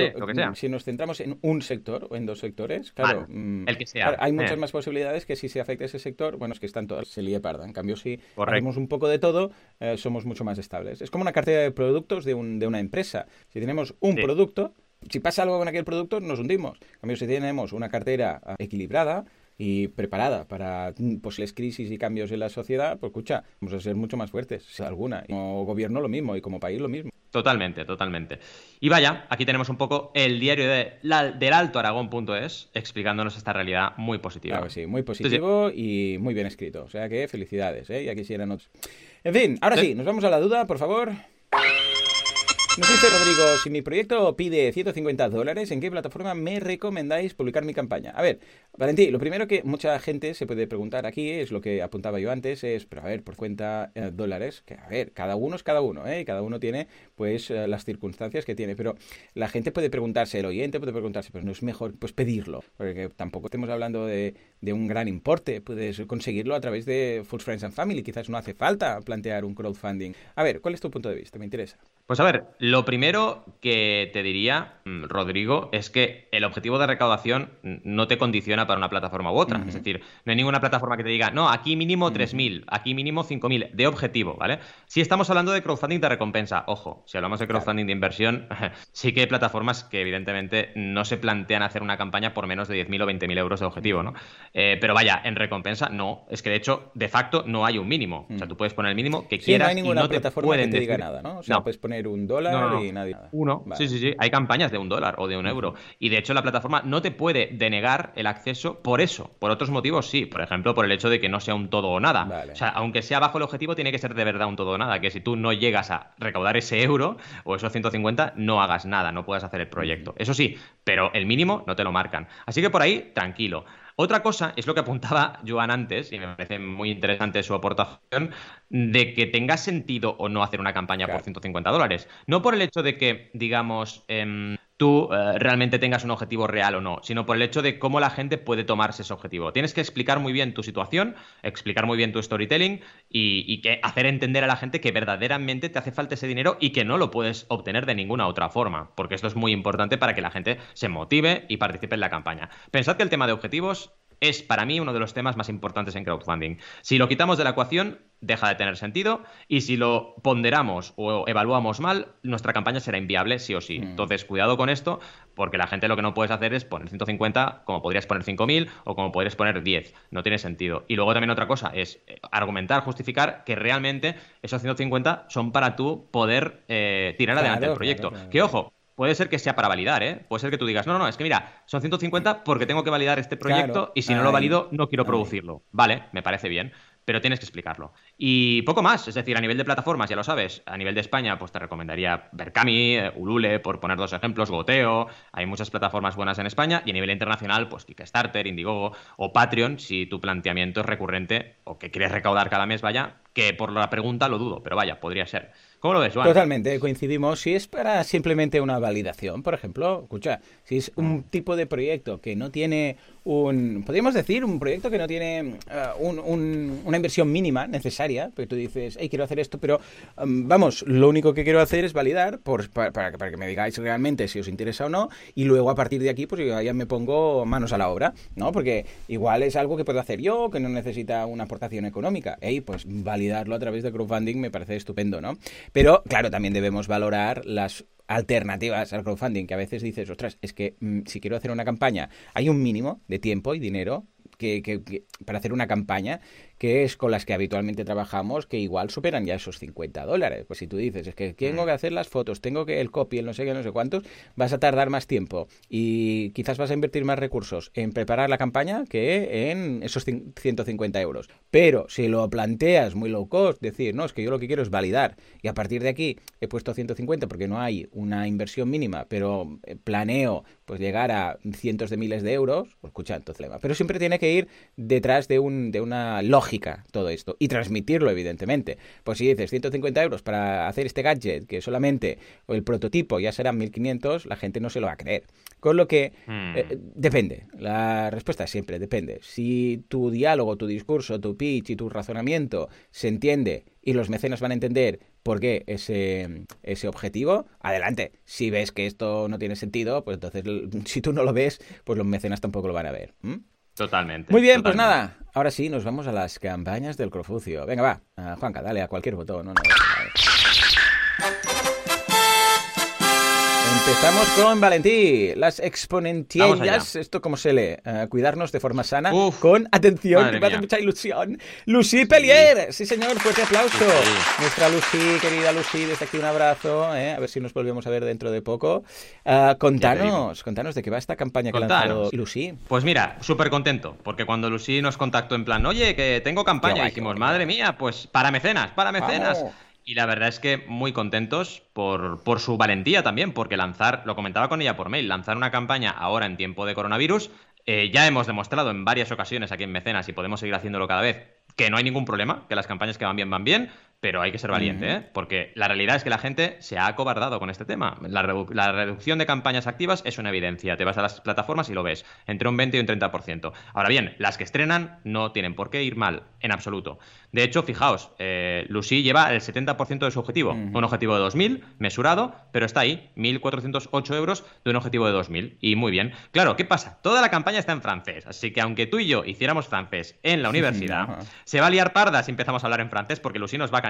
si nos centramos en un sector o en dos sectores, claro, mm, el que sea. hay muchas más posibilidades que si se afecta ese sector, bueno, es que están todas, se líe parda. En cambio, si hacemos un poco de todo, eh, somos mucho más estables. Es como una cartera de productos de, un, de una empresa. Si tenemos un producto, si pasa algo con aquel producto, nos hundimos. En cambio, si tenemos una cartera ah, equilibrada y preparada para posibles crisis y cambios en la sociedad, pues escucha, vamos a ser mucho más fuertes, si alguna. Y como gobierno lo mismo y como país lo mismo. Totalmente, totalmente. Y vaya, aquí tenemos un poco el diario de del Alto Aragón.es explicándonos esta realidad muy positiva. Claro sí, muy positivo y muy bien escrito. O sea que felicidades, ¿eh? Ya quisieran otros. En fin, ahora sí, nos vamos a la duda, por favor. Nos dice Rodrigo, si mi proyecto pide 150 dólares, ¿en qué plataforma me recomendáis publicar mi campaña? A ver, Valentín, lo primero que mucha gente se puede preguntar aquí, es lo que apuntaba yo antes, es, pero a ver, por cuenta eh, dólares, que a ver, cada uno es cada uno, ¿eh? Cada uno tiene, pues, eh, las circunstancias que tiene, pero la gente puede preguntarse, el oyente puede preguntarse, pues no es mejor, pues, pedirlo, porque tampoco estamos hablando de, de un gran importe, puedes conseguirlo a través de Full Friends and Family, quizás no hace falta plantear un crowdfunding. A ver, ¿cuál es tu punto de vista? Me interesa. Pues a ver, lo primero que te diría, mm, Rodrigo, es que el objetivo de recaudación no te condiciona para una plataforma u otra. Es decir, no hay ninguna plataforma que te diga, no, aquí mínimo 3.000, aquí mínimo 5.000, de objetivo, ¿vale? Si estamos hablando de crowdfunding de recompensa, ojo, si hablamos de crowdfunding de inversión, sí que hay plataformas que evidentemente no se plantean hacer una campaña por menos de 10.000 o 20.000 euros de objetivo, ¿no? Eh, pero vaya, en recompensa no, es que de hecho, de facto, no hay un mínimo. O sea, tú puedes poner el mínimo que quieras no hay ninguna y no plataforma te que te diga nada, ¿no? O sea, puedes poner un dólar y nadie. Uno. Sí, sí, sí. Hay campañas de un dólar o de un euro. Y de hecho, la plataforma no te puede denegar el acceso por eso. Por otros motivos, sí. Por ejemplo, por el hecho de que no sea un todo o nada. O sea, aunque sea bajo el objetivo, tiene que ser de verdad un todo o nada. Que si tú no llegas a recaudar ese euro o esos 150, no hagas nada, no puedas hacer el proyecto. Eso sí, pero el mínimo no te lo marcan. Así que por ahí, tranquilo. Otra cosa es lo que apuntaba Joan antes, y me parece muy interesante su aportación, de que tenga sentido o no hacer una campaña por 150 dólares. No por el hecho de que, digamos, em, tú eh, realmente tengas un objetivo real o no, sino por el hecho de cómo la gente puede tomarse ese objetivo. Tienes que explicar muy bien tu situación, explicar muy bien tu storytelling y, y, que hacer entender a la gente que verdaderamente te hace falta ese dinero y que no lo puedes obtener de ninguna otra forma, porque esto es muy importante para que la gente se motive y participe en la campaña. Pensad que el tema de objetivos es para mí uno de los temas más importantes en crowdfunding. Si lo quitamos de la ecuación, deja de tener sentido y si lo ponderamos o evaluamos mal, nuestra campaña será inviable sí o sí. Mm. Entonces, cuidado con esto, porque la gente lo que no puedes hacer es poner 150 como podrías poner 5.000 o como podrías poner 10. No tiene sentido. Y luego también otra cosa es eh, argumentar, justificar que realmente esos 150 son para tú poder eh, tirar adelante el proyecto. Que ojo, puede ser que sea para validar, ¿eh? Puede ser que tú digas, no, no, no, es que mira, son 150 porque tengo que validar este proyecto y si no lo valido, no quiero producirlo. Vale, me parece bien. pero tienes que explicarlo. Y poco más, es decir, a nivel de plataformas, ya lo sabes, a nivel de España, pues te recomendaría Berkami, eh, Ulule, por poner dos ejemplos, Goteo, hay muchas plataformas buenas en España, y a nivel internacional, pues Kickstarter, Indiegogo o Patreon, si tu planteamiento es recurrente o que quieres recaudar cada mes, vaya, que por la pregunta lo dudo, pero vaya, podría ser. ¿Cómo lo ves, Juan? Totalmente, coincidimos. Si es para simplemente una validación, por ejemplo, escucha, si es un tipo de proyecto que no tiene un, podríamos decir, un proyecto que no tiene uh, una inversión mínima necesaria, porque tú dices, hey, quiero hacer esto, pero um, vamos, lo único que quiero hacer es validar para, para, que me digáis realmente si os interesa o no, y luego a partir de aquí, pues yo ya me pongo manos a la obra, ¿no? Porque igual es algo que puedo hacer yo, que no necesita una aportación económica. Hey, pues validarlo a través de crowdfunding me parece estupendo, ¿no? Pero, claro, también debemos valorar las alternativas al crowdfunding, que a veces dices, ostras, es que mm, si quiero hacer una campaña, hay un mínimo de tiempo y dinero que, para hacer una campaña que es con las que habitualmente trabajamos, que igual superan ya esos 50 dólares. Pues si tú dices, es que tengo que hacer las fotos, tengo que el copy, el no sé qué, no sé cuántos, vas a tardar más tiempo y quizás vas a invertir más recursos en preparar la campaña que en esos 150 euros. Pero si lo planteas muy low cost, decir, no, es que yo lo que quiero es validar y a partir de aquí he puesto 150 porque no hay una inversión mínima, pero eh, planeo pues llegar a cientos de miles de euros, pues escucha, entonces, pero siempre tiene que ir detrás de, un, de una lógica todo esto y transmitirlo, evidentemente. Pues si dices 150 euros para hacer este gadget, que solamente el prototipo ya será 1500, la gente no se lo va a creer. Con lo que hmm. eh, depende, la respuesta siempre depende. Si tu diálogo, tu discurso, tu pitch y tu razonamiento se entiende y los mecenas van a entender por qué ese, ese objetivo, adelante. Si ves que esto no tiene sentido, pues entonces si tú no lo ves, pues los mecenas tampoco lo van a ver. Totalmente. Muy bien, pues nada, ahora sí, nos vamos a las campañas del Crofucio. Venga, va, uh, Juanca, dale a cualquier botón. No, no, Empezamos con Valentí, las exponentiales, esto como se lee, uh, cuidarnos de forma sana, con atención, que me hace mucha ilusión. Lucy Pellier, sí señor, fuerte aplauso. Nuestra Lucy, querida Lucy, desde aquí un abrazo, eh, a ver si nos volvemos a ver dentro de poco. Uh, contanos, contanos de qué va esta campaña que ha lanzado Lucy. Pues mira, súper contento, porque cuando Lucy nos contactó en plan, oye, que tengo campaña, dijimos, madre mía, pues para mecenas, para mecenas. Y la verdad es que muy contentos por, por, su valentía también, porque lanzar, lo comentaba con ella por mail, lanzar una campaña ahora en tiempo de coronavirus, eh, ya hemos demostrado en varias ocasiones aquí en Mecenas y podemos seguir haciéndolo cada vez, que no hay ningún problema, que las campañas que van bien van bien, pero hay que ser valiente, ¿eh? porque la realidad es que la gente se ha acobardado con este tema. La, reducción de campañas activas es una evidencia. Te vas a las plataformas y lo ves, entre un 20 y un 30%. Ahora bien, las que estrenan no tienen por qué ir mal, en absoluto. De hecho, fijaos, eh, Lucy lleva el 70% de su objetivo, un objetivo de 2.000, mesurado, pero está ahí, 1.408 euros de un objetivo de 2.000. Y muy bien. Claro, ¿qué pasa? Toda la campaña está en francés, así que aunque tú y yo hiciéramos francés en la universidad, se va a liar parda si empezamos a hablar en francés, porque Lucy nos va a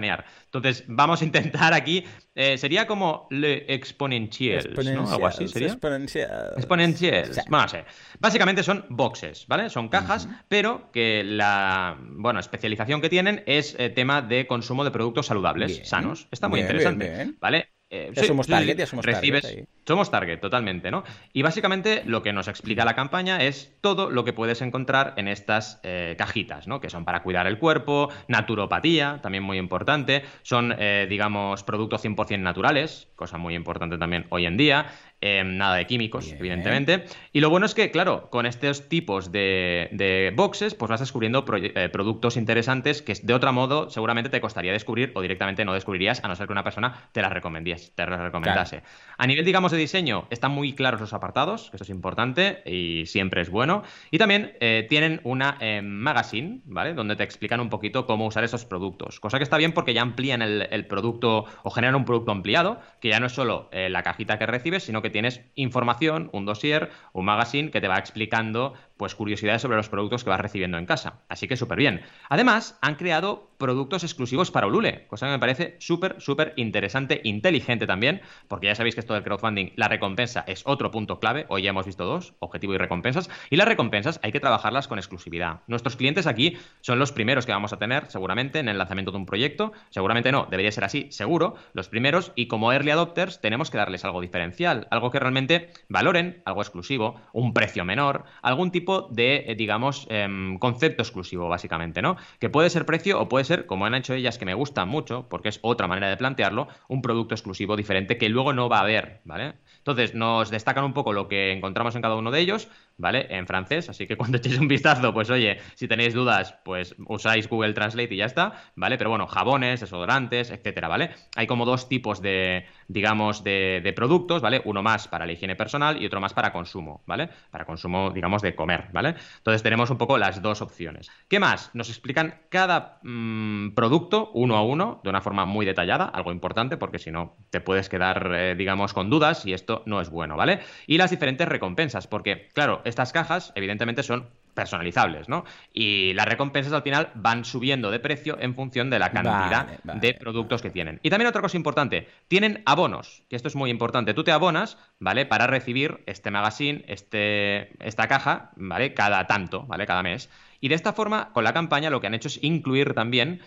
entonces, vamos a intentar aquí. Eh, sería como le exponential, ¿no? Algo así sería. Exponencial. Exponencial. Bueno, no sé. Básicamente son boxes, ¿vale? Son cajas, pero que la bueno, especialización que tienen es eh, tema de consumo de productos saludables, sanos. Está muy interesante, ¿vale? Eh, ya somos target, ya somos target. Somos target, totalmente, ¿no? Y básicamente lo que nos explica la campaña es todo lo que puedes encontrar en estas eh, cajitas, ¿no? Que son para cuidar el cuerpo, naturopatía, también muy importante, son, eh, digamos, productos 100% naturales, cosa muy importante también hoy en día, Em, nada de químicos, evidentemente. Y lo bueno es que, claro, con estos tipos de, boxes, pues vas descubriendo eh, productos interesantes que de otro modo seguramente te costaría descubrir o directamente no descubrirías, a no ser que una persona te las recomendase. Te las recomendase. A nivel, digamos, de diseño, están muy claros los apartados, que eso es importante y siempre es bueno. Y también eh, tienen una em, magazine, ¿vale? Donde te explican un poquito cómo usar esos productos. Cosa que está bien porque ya amplían el, el producto o generan un producto ampliado, que ya no es solo eh, la cajita que recibes, sino que tienes información, un dossier, un magazine que te va explicando pues curiosidades sobre los productos que vas recibiendo en casa. Así que súper bien. Además, han creado productos exclusivos para Ulule, cosa que me parece súper, súper interesante, inteligente también, porque ya sabéis que esto del crowdfunding, la recompensa es otro punto clave. Hoy ya hemos visto dos, objetivo y recompensas. Y las recompensas hay que trabajarlas con exclusividad. Nuestros clientes aquí son los primeros que vamos a tener, seguramente, en el lanzamiento de un proyecto. Seguramente no, debería ser así, seguro, los primeros. Y como early adopters, tenemos que darles algo diferencial, algo que realmente valoren, algo exclusivo, un precio menor, algún tipo de, eh, digamos, em, concepto exclusivo, básicamente, ¿no? Que puede ser precio o puede ser, como han hecho ellas, que me gustan mucho, porque es otra manera de plantearlo, un producto exclusivo diferente que luego no va a haber, ¿vale? Entonces, nos destacan un poco lo que encontramos en cada uno de ellos, ¿vale? En francés, así que cuando echéis un vistazo, pues oye, si tenéis dudas, pues usáis Google Translate y ya está, ¿vale? Pero bueno, jabones, desodorantes, etcétera, ¿vale? Hay como dos tipos de, digamos, de, productos, ¿vale? Uno más para la higiene personal y otro más para consumo, ¿vale? Para consumo, digamos, de comer, ¿vale? Entonces tenemos un poco las dos opciones. ¿Qué más? Nos explican cada mmm, producto uno a uno de una forma muy detallada, algo importante porque si no te puedes quedar, eh, digamos, con dudas y esto no es bueno, ¿vale? Y las diferentes recompensas, porque, claro, estas cajas evidentemente son personalizables, ¿no? Y las recompensas al final van subiendo de precio en función de la cantidad Vale, vale, de productos que tienen. Y también otra cosa importante, tienen abonos, que esto es muy importante. Tú te abonas, ¿vale? Para recibir este magazine, este, esta caja, ¿vale? Cada tanto, ¿vale? Cada mes. Y de esta forma, con la campaña, lo que han hecho es incluir también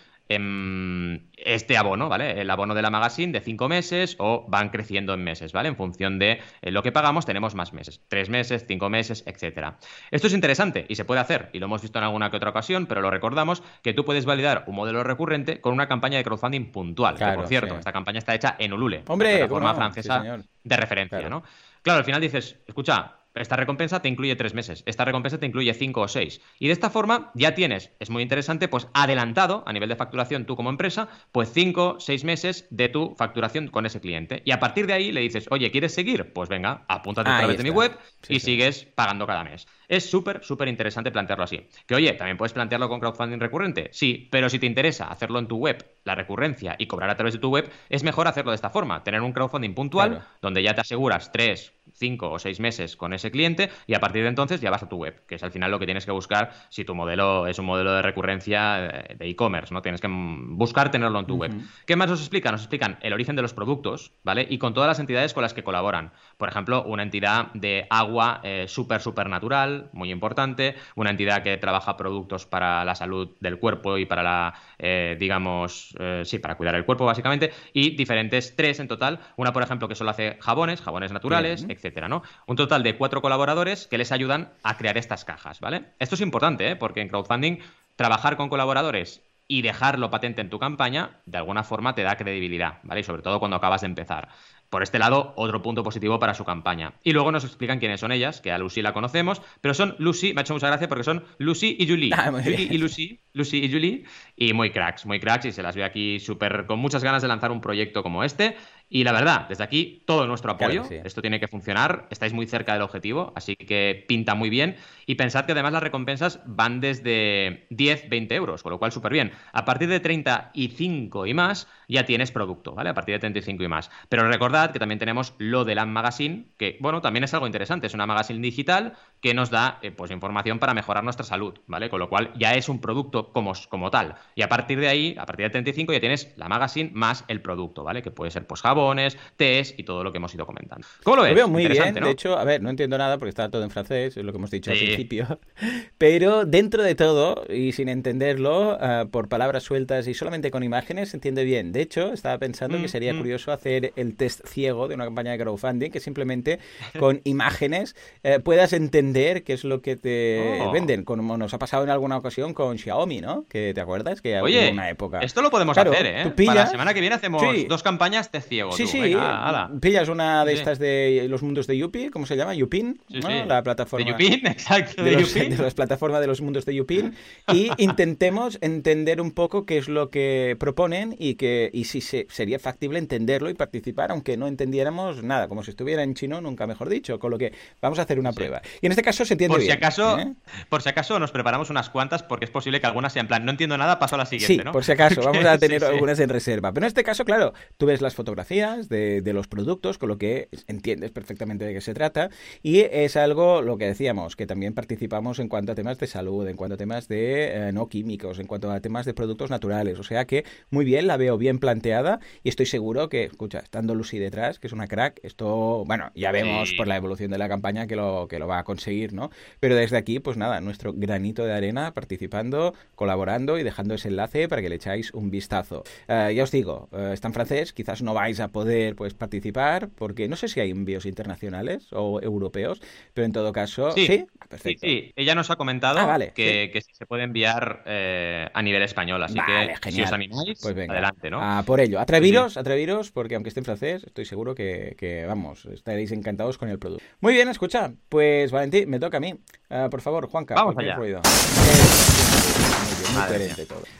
este abono, ¿vale? El abono de la magazine de cinco meses o van creciendo en meses, ¿vale? En función de eh, lo que pagamos, tenemos más meses. Tres meses, cinco meses, etcétera. Esto es interesante y se puede hacer, y lo hemos visto en alguna que otra ocasión, pero lo recordamos, que tú puedes validar un modelo recurrente con una campaña de crowdfunding puntual. que, Claro, por cierto, sí. esta campaña está hecha en Ulule, Hombre, la ¿cómo plataforma no? francesa Sí, de referencia, Claro. ¿no? Claro, al final dices, escucha, esta recompensa te incluye tres meses, esta recompensa te incluye cinco o seis. Y de esta forma ya tienes, es muy interesante, pues adelantado a nivel de facturación tú como empresa, pues cinco, seis meses de tu facturación con ese cliente. Y a partir de ahí le dices, oye, ¿quieres seguir? Pues venga, apúntate a través de mi web Sí, y sí. sigues pagando cada mes. Es súper, súper interesante plantearlo así. Que oye, también puedes plantearlo con crowdfunding recurrente, sí, pero si te interesa hacerlo en tu web, la recurrencia y cobrar a través de tu web, es mejor hacerlo de esta forma, tener un crowdfunding puntual Claro. donde ya te aseguras tres, cinco o seis meses con ese cliente y a partir de entonces ya vas a tu web, que es al final lo que tienes que buscar si tu modelo es un modelo de recurrencia eh, de e-commerce, ¿no? Tienes que mm, buscar tenerlo en tu web. ¿Qué más nos explican? Nos explican el origen de los productos, ¿vale? Y con todas las entidades con las que colaboran. Por ejemplo, una entidad de agua eh, súper, súper natural, muy importante, una entidad que trabaja productos para la salud del cuerpo y para la, eh, digamos, eh, sí, para cuidar el cuerpo básicamente, y diferentes, tres en total, una por ejemplo que solo hace jabones, jabones naturales, Bien. Etcétera, ¿no? Un total de cuatro colaboradores que les ayudan a crear estas cajas, ¿vale? Esto es importante, ¿eh? Porque en crowdfunding trabajar con colaboradores y dejarlo patente en tu campaña, de alguna forma te da credibilidad, ¿vale? Y sobre todo cuando acabas de empezar. Por este lado, otro punto positivo para su campaña. Y luego nos explican quiénes son ellas, que a Lucy la conocemos, pero son Lucy, me ha hecho mucha gracia porque son Lucy y Julie. Ah, Julie y Lucy, Lucy y Julie, y muy cracks, muy cracks, y se las veo aquí súper con muchas ganas de lanzar un proyecto como este. Y la verdad, desde aquí todo nuestro apoyo. sí. Esto tiene que funcionar, estáis muy cerca del objetivo, así que pinta muy bien. Y pensad que además las recompensas van desde 10, 20 euros, con lo cual súper bien. A partir de 35 y más, ya tienes producto, ¿vale? A partir de 35 y más. Pero recordad que también tenemos lo del Am Magazine, que, bueno, también es algo interesante. Es una magazine digital que nos da, eh, pues, información para mejorar nuestra salud, ¿vale? Con lo cual ya es un producto como, como tal. Y a partir de ahí, a partir de 35, ya tienes la magazine más el producto, ¿vale? Que puede ser, pues, jabones, tés y todo lo que hemos ido comentando. ¿Cómo lo ves? Lo veo muy bien, ¿no? de hecho, a ver, no entiendo nada porque está todo en francés, es lo que hemos dicho al Sí. principio, pero dentro de todo, y sin entenderlo, ah, por palabras sueltas y solamente con imágenes, se entiende bien. De hecho, estaba pensando que Mm, sería mm. curioso hacer el test ciego de una campaña de crowdfunding, que simplemente con imágenes eh, puedas entender qué es lo que te Oh. venden, como nos ha pasado en alguna ocasión con Xiaomi, ¿no? Que te acuerdas que Oye, una época... esto lo podemos Claro, hacer, ¿eh? Para la semana que viene hacemos Sí. dos campañas de ciego. Sí, tú. sí, Venga, ala. pillas una de Sí. estas de los mundos de Yupi, ¿cómo se llama? Yupin, Sí, ¿no? sí. La plataforma De Yupin, exacto, de, de, los- de las plataformas de los mundos de Yupin y intentemos entender un poco qué es lo que proponen y que y si se- sería factible entenderlo y participar aunque no entendiéramos nada, como si estuviera en chino, nunca mejor dicho, con lo que vamos a hacer una prueba. Y en este caso se entiende Por si bien, acaso, ¿eh? por si acaso nos preparamos unas cuantas porque es posible que algunas sean en plan, no entiendo nada, paso a la siguiente, Sí, ¿no? por si acaso, vamos a tener algunas en reserva. Pero en este caso, claro, tú ves las fotografías de, de los productos, con lo que entiendes perfectamente de qué se trata, y es algo, lo que decíamos, que también participamos en cuanto a temas de salud, en cuanto a temas de eh, no químicos, en cuanto a temas de productos naturales. O sea que muy bien, la veo bien planteada y estoy seguro que, escucha, estando Lucy detrás, que es una crack. Esto, bueno, ya vemos por la evolución de la campaña que lo, que lo va a conseguir, ¿no? Pero desde aquí, pues nada, nuestro granito de arena participando, colaborando y dejando ese enlace para que le echáis un vistazo. Eh, ya os digo, eh, está en francés, quizás no vais a poder pues participar, porque no sé si hay envíos internacionales o europeos, pero en todo caso, sí, perfecto. Sí, ella nos ha comentado ah, que, que se puede enviar eh, a nivel español, así que si os animáis, pues adelante, ¿no? Ah, por ello, atreviros, atreviros, porque aunque esté en francés, estoy seguro que, vamos, estaréis encantados con el producto. Muy bien, escucha, pues Valentín, me toca a mí. Ah, por favor, Juanca. Vamos allá. Ruido.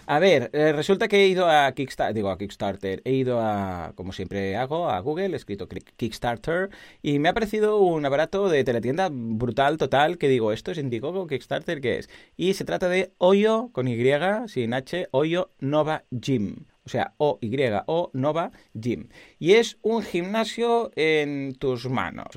A ver, eh, resulta que he ido a Kickstarter, digo a Kickstarter, he ido a, como siempre hago, a Google, he escrito Kickstarter y me ha parecido un aparato de teletienda brutal, total, que digo, esto es Indiegogo, Kickstarter, ¿qué es? Y se trata de Hoyo, con Y, sin H, Hoyo Nova Gym o sea, O-Y-O Nova Gym. Y es un gimnasio en tus manos.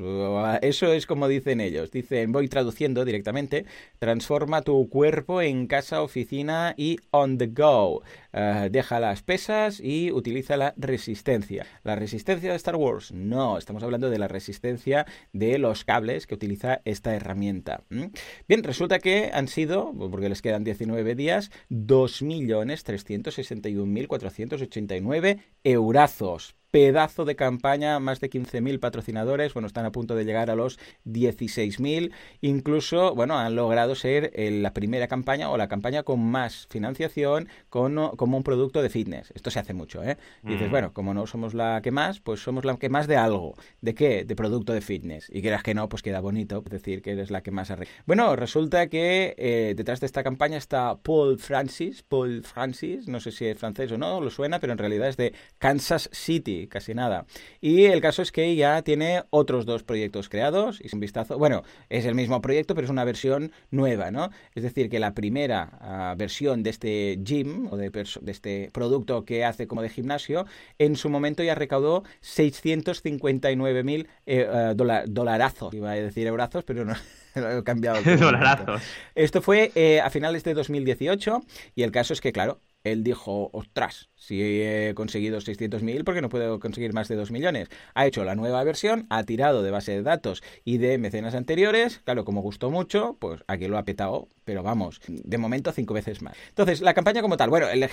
Eso es como dicen ellos. Dicen, voy traduciendo directamente, transforma tu cuerpo en casa, oficina y on the go. Eh, deja las pesas y utiliza la resistencia. ¿La resistencia de Star Wars? No, estamos hablando de la resistencia de los cables que utiliza esta herramienta. Bien, resulta que han sido, porque les quedan 19 días, 2.361.489 eurazos pedazo de campaña, más de 15.000 patrocinadores, bueno, están a punto de llegar a los 16.000, incluso, bueno, han logrado ser eh, la primera campaña o la campaña con más financiación con, como un producto de fitness. Esto se hace mucho, ¿eh? Y dices, bueno, como no somos la que más, pues somos la que más de algo. ¿De qué? De producto de fitness. Y quieras que no, pues queda bonito decir que eres la que más arregla. Bueno, resulta que eh, detrás de esta campaña está Paul Francis, Paul Francis, no sé si es francés o no, lo suena, pero en realidad es de Kansas City, casi nada. Y el caso es que ya tiene otros dos proyectos creados y sin vistazo, bueno, es el mismo proyecto, pero es una versión nueva, ¿no? Es decir, que la primera ah, versión de este gym o de, este producto que hace como de gimnasio, en su momento ya recaudó 659 mil eh, ah, dolarazos, iba a decir eurazos, pero no. he cambiado. Dolarazos. Esto fue eh, a finales de 2018 y el caso es que, claro, él dijo, ostras, si he conseguido 600.000, ¿por qué no puedo conseguir más de 2 millones? Ha hecho la nueva versión, ha tirado de base de datos y de mecenas anteriores, claro, como gustó mucho, pues aquí lo ha petado, pero vamos, de momento cinco veces más. Entonces, la campaña como tal, bueno, el,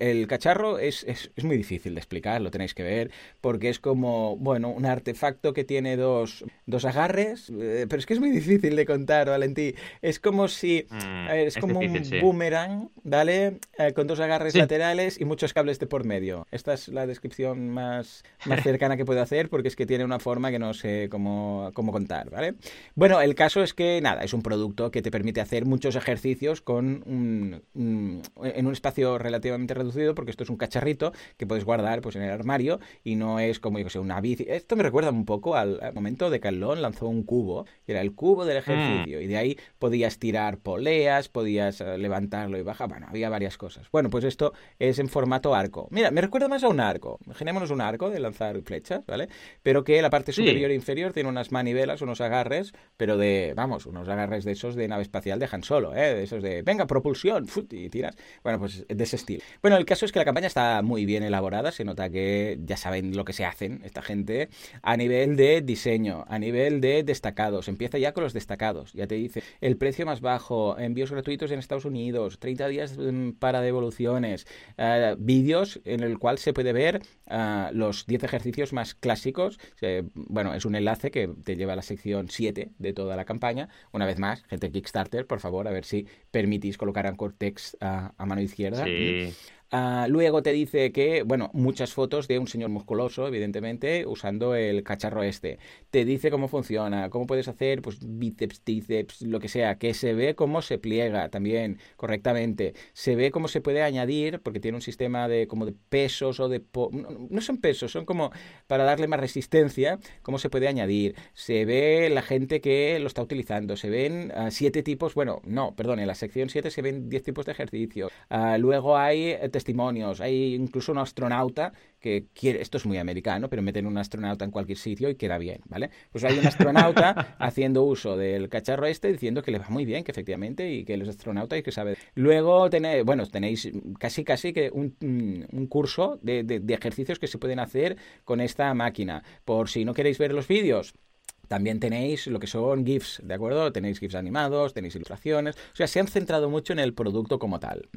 el, cacharro es, es, muy difícil de explicar, lo tenéis que ver, porque es como, bueno, un artefacto que tiene dos, dos agarres, eh, pero es que es muy difícil de contar, Valentí. Es como si, mm, es, como un boomerang, ¿vale? Eh, con dos agarres agarres laterales y muchos cables de por medio. Esta es la descripción más, más cercana que puedo hacer porque es que tiene una forma que no sé cómo, cómo contar, ¿vale? Bueno, el caso es que, nada, es un producto que te permite hacer muchos ejercicios con un, en un espacio relativamente reducido porque esto es un cacharrito que puedes guardar pues en el armario y no es como, yo sé, una bici. Esto me recuerda un poco al, momento de Carlón lanzó un cubo, que era el cubo del ejercicio mm. y de ahí podías tirar poleas, podías eh, levantarlo y bajar, bueno, había varias cosas. Bueno, pues esto es en formato arco. Mira, me recuerda más a un arco. Imaginémonos un arco de lanzar flechas, ¿vale? Pero que la parte superior e inferior tiene unas manivelas, unos agarres, pero de, vamos, unos agarres de esos de nave espacial de Han Solo, ¿eh? De esos de, venga, propulsión, y tiras. Bueno, pues de ese estilo. Bueno, el caso es que la campaña está muy bien elaborada, se nota que ya saben lo que se hacen esta gente a nivel de diseño, a nivel de destacados. Empieza ya con los destacados. Ya te dice el precio más bajo, envíos gratuitos en Estados Unidos, 30 días mm, para devolución eh, vídeos en el cual se puede ver eh, los 10 ejercicios más clásicos. bueno, es un enlace que te lleva a la sección 7 de toda la campaña. Una vez más, gente Kickstarter, por favor, a ver si permitís colocar a Cortex a, a mano izquierda. Sí. Ah, luego te dice que, bueno, muchas fotos de un señor musculoso, evidentemente, usando el cacharro este. Te dice cómo funciona, cómo puedes hacer, pues, bíceps, tíceps, lo que sea, que se ve cómo se pliega también correctamente. Se ve cómo se puede añadir, porque tiene un sistema de como de pesos o de... no son pesos, son como para darle más resistencia, cómo se puede añadir. Se ve la gente que lo está utilizando. Se ven ah, siete tipos, bueno, no, perdón, en la sección 7 se ven 10 tipos de ejercicios. Ah, luego hay testimonios. Hay incluso un astronauta que quiere, esto es muy americano, pero meten un astronauta en cualquier sitio y queda bien, ¿vale? Pues hay un astronauta haciendo uso del cacharro este diciendo que le va muy bien, que efectivamente, y que los astronautas y que sabe. Luego tenéis, bueno, tenéis casi casi que un, un curso de, de, de ejercicios que se pueden hacer con esta máquina. Por si no queréis ver los vídeos, también tenéis lo que son GIFs, ¿de acuerdo? Tenéis GIFs animados, tenéis ilustraciones. O sea, se han centrado mucho en el producto como tal.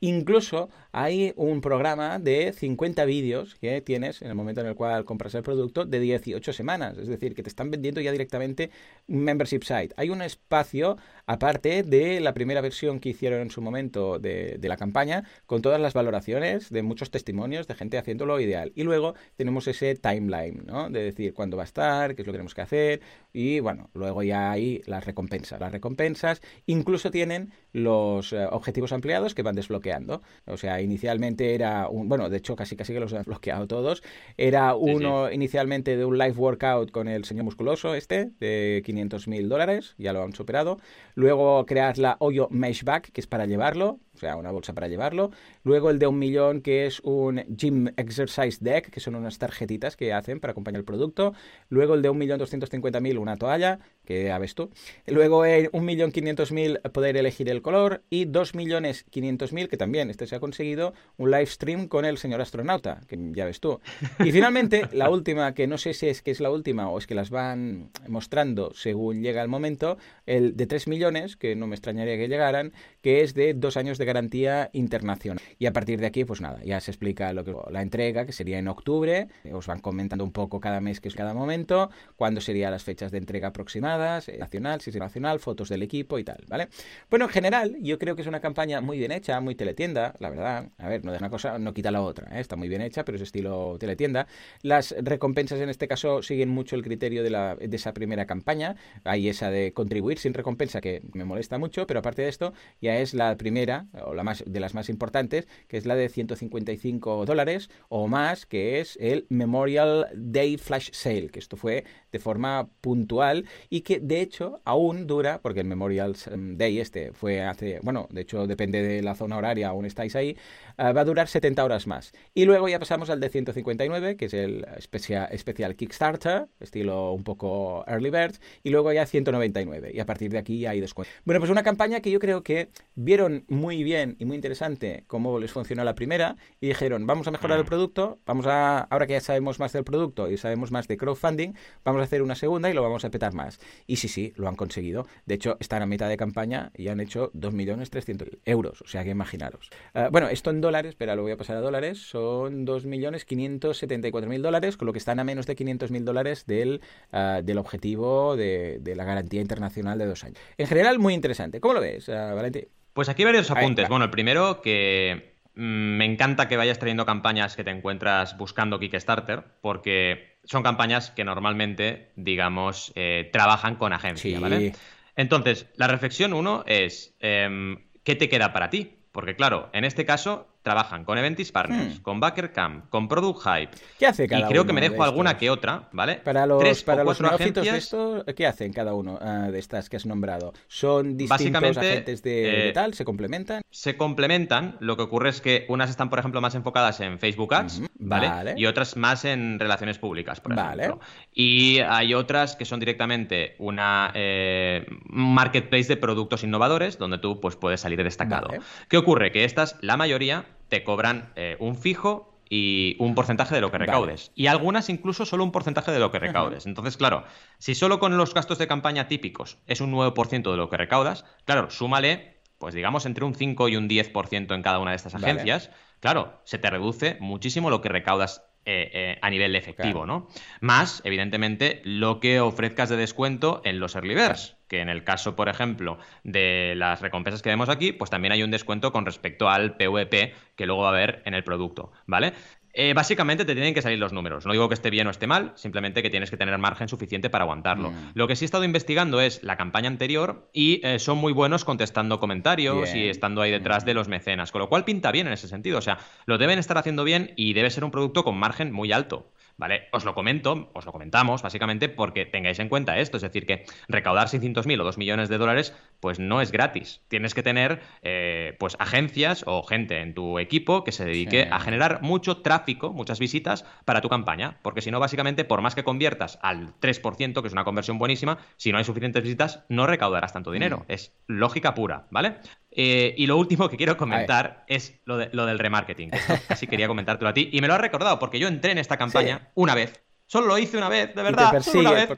Incluso hay un programa de 50 vídeos que tienes en el momento en el cual compras el producto de 18 semanas. Es decir, que te están vendiendo ya directamente un membership site. Hay un espacio aparte de la primera versión que hicieron en su momento de, de la campaña, con todas las valoraciones de muchos testimonios de gente haciéndolo ideal. Y luego tenemos ese timeline, ¿no? De decir cuándo va a estar, qué es lo que tenemos que hacer y bueno, luego ya hay las recompensas. Las recompensas incluso tienen los eh, objetivos ampliados que van desbloqueando. O sea, inicialmente era un, bueno, de hecho casi casi que los han bloqueado todos. Era uno sí, sí. inicialmente de un live workout con el señor musculoso este de 500 mil dólares, ya lo han superado. Luego crear la Oyo Meshback, que es para llevarlo, o sea, una bolsa para llevarlo. Luego el de un millón, que es un Gym Exercise Deck, que son unas tarjetitas que hacen para acompañar el producto. Luego el de un millón doscientos cincuenta mil, una toalla, que ya ves tú. Luego en un millón quinientos mil, poder elegir el color. Y dos millones quinientos mil, que también este se ha conseguido, un live stream con el señor astronauta, que ya ves tú. Y finalmente, la última, que no sé si es que es la última o es que las van mostrando según llega el momento, el de tres millones, que no me extrañaría que llegaran, que es de dos años de garantía internacional. Y a partir de aquí, pues nada, ya se explica lo que la entrega, que sería en octubre. Os van comentando un poco cada mes, que es cada momento, cuándo serían las fechas de entrega aproximadas, eh, nacional, si es nacional, fotos del equipo y tal, ¿vale? Bueno, en general, yo creo que es una campaña muy bien hecha, muy teletienda, la verdad. A ver, no de una cosa, no quita la otra, ¿eh? está muy bien hecha, pero es estilo teletienda. Las recompensas en este caso siguen mucho el criterio de, la, de esa primera campaña. Hay esa de contribuir sin recompensa que me molesta mucho, pero aparte de esto, ya es la primera, o la más de las más importantes, que es la de 155 dólares o más, que es el Memorial Day Flash Sale, que esto fue de forma puntual y que de hecho aún dura, porque el Memorial Day este fue hace, bueno, de hecho depende de la zona horaria, aún estáis ahí, uh, va a durar 70 horas más. Y luego ya pasamos al de 159, que es el especial, especial Kickstarter, estilo un poco Early Bird, y luego ya 199, y a partir de aquí ya hay descuento. Bueno, pues una campaña que yo creo que vieron muy bien y muy interesante cómo les funcionó la primera y dijeron, vamos a mejorar el producto, vamos a, ahora que ya sabemos más del producto y sabemos más de crowdfunding, vamos a hacer una segunda y lo vamos a petar más. Y sí, sí, lo han conseguido. De hecho, están a mitad de campaña y han hecho 2.300.000 euros, o sea que imaginaros. Uh, bueno, esto en dólares, pero lo voy a pasar a dólares, son 2.574.000 dólares, con lo que están a menos de 500.000 dólares del, uh, del objetivo de, de, la garantía internacional de dos años. En general, muy interesante. ¿Cómo lo ves, uh, Valentín? Pues aquí hay varios apuntes. Ahí, bueno, el primero que mm, me encanta que vayas trayendo campañas que te encuentras buscando Kickstarter, porque son campañas que normalmente, digamos, eh, trabajan con agencia, sí. ¿vale? Entonces, la reflexión uno es, eh, ¿qué te queda para ti? Porque claro, en este caso trabajan con Eventis Partners, hmm. con Backercamp, con Product Hype. ¿Qué hace cada Y creo uno que me dejo alguna que otra, ¿vale? Para los, Tres para los neófitos agencias... de esto, ¿qué hacen cada uno uh, de estas que has nombrado? ¿Son distintos agentes de, eh, de, tal? ¿Se complementan? Se complementan. Lo que ocurre es que unas están, por ejemplo, más enfocadas en Facebook Ads, uh -huh. ¿vale? ¿vale? Y otras más en relaciones públicas, por ejemplo. Y hay otras que son directamente una eh, marketplace de productos innovadores donde tú pues, puedes salir destacado. Vale. ¿Qué ocurre? Que estas, la mayoría, te cobran eh, un fijo y un porcentaje de lo que recaudes. Vale. Y algunas incluso solo un porcentaje de lo que recaudes. Entonces, claro, si solo con los gastos de campaña típicos es un 9% de lo que recaudas, claro, súmale, pues digamos, entre un 5 y un 10% en cada una de estas agencias. Vale. Claro, se te reduce muchísimo lo que recaudas eh, eh, a nivel efectivo, claro. ¿no? Más, evidentemente, lo que ofrezcas de descuento en los early birds, que en el caso, por ejemplo, de las recompensas que vemos aquí, pues también hay un descuento con respecto al PVP que luego va a haber en el producto, ¿vale? Eh, básicamente te tienen que salir los números. No digo que esté bien o esté mal, simplemente que tienes que tener margen suficiente para aguantarlo. Mm. Lo que sí he estado investigando es la campaña anterior y eh, son muy buenos contestando comentarios bien. y estando ahí detrás mm. de los mecenas, con lo cual pinta bien en ese sentido. O sea, lo deben estar haciendo bien y debe ser un producto con margen muy alto. ¿Vale? Os lo comento, os lo comentamos, básicamente, porque tengáis en cuenta esto. Es decir, que recaudar 600.000 o 2 millones de dólares, pues no es gratis. Tienes que tener, eh, pues, agencias o gente en tu equipo que se dedique a generar mucho tráfico, muchas visitas para tu campaña. Porque si no, básicamente, por más que conviertas al 3%, que es una conversión buenísima, si no hay suficientes visitas, no recaudarás tanto dinero. Mm. Es lógica pura, ¿vale? Eh, y lo último que quiero comentar es lo, lo, del remarketing. Así quería comentártelo a ti. Y me lo has recordado porque yo entré en esta campaña una vez. Solo lo hice una vez, de verdad. solo una vez.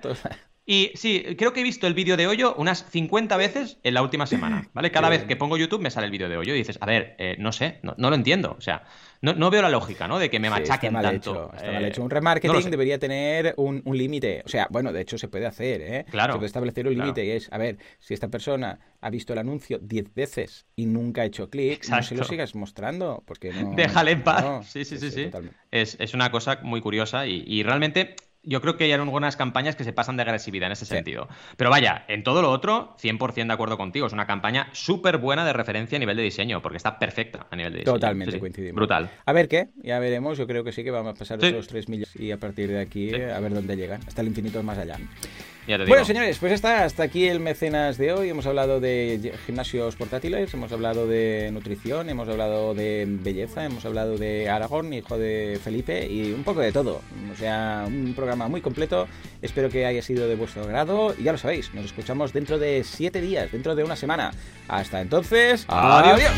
Y sí, creo que he visto el vídeo de hoyo unas 50 veces en la última semana, ¿vale? Cada vez que pongo YouTube me sale el vídeo de hoyo y dices, a ver, eh, no sé, no, lo entiendo. O sea, no, veo la lógica, ¿no? De que me machaquen está mal tanto. Hecho, está mal eh, hecho. Un remarketing debería tener un, límite. O sea, bueno, de hecho se puede hacer, ¿eh? Claro. Se puede establecer un límite y es, a ver, si esta persona ha visto el anuncio 10 veces y nunca ha hecho clic, no se lo sigas mostrando. Porque no, Déjale en paz. sí, sí, sí. sí, Es, es, una cosa muy curiosa y, y realmente yo creo que hay algunas campañas que se pasan de agresividad en ese sentido. Pero vaya, en todo lo otro, 100% de acuerdo contigo. Es una campaña súper buena de referencia a nivel de diseño, porque está perfecta a nivel de diseño. Totalmente coincidimos. Brutal. A ver qué, ya veremos. Yo creo que sí que vamos a pasar esos 3 millones y a partir de aquí a ver dónde llegan. Hasta el infinito más allá. Bueno, señores, pues está hasta aquí el mecenas de hoy. Hemos hablado de gimnasios portátiles, hemos hablado de nutrición, hemos hablado de belleza, hemos hablado de Aragón, hijo de Felipe, y un poco de todo. O sea, un programa muy completo. Espero que haya sido de vuestro agrado. Y ya lo sabéis, nos escuchamos dentro de siete días, dentro de una semana. Hasta entonces, adiós.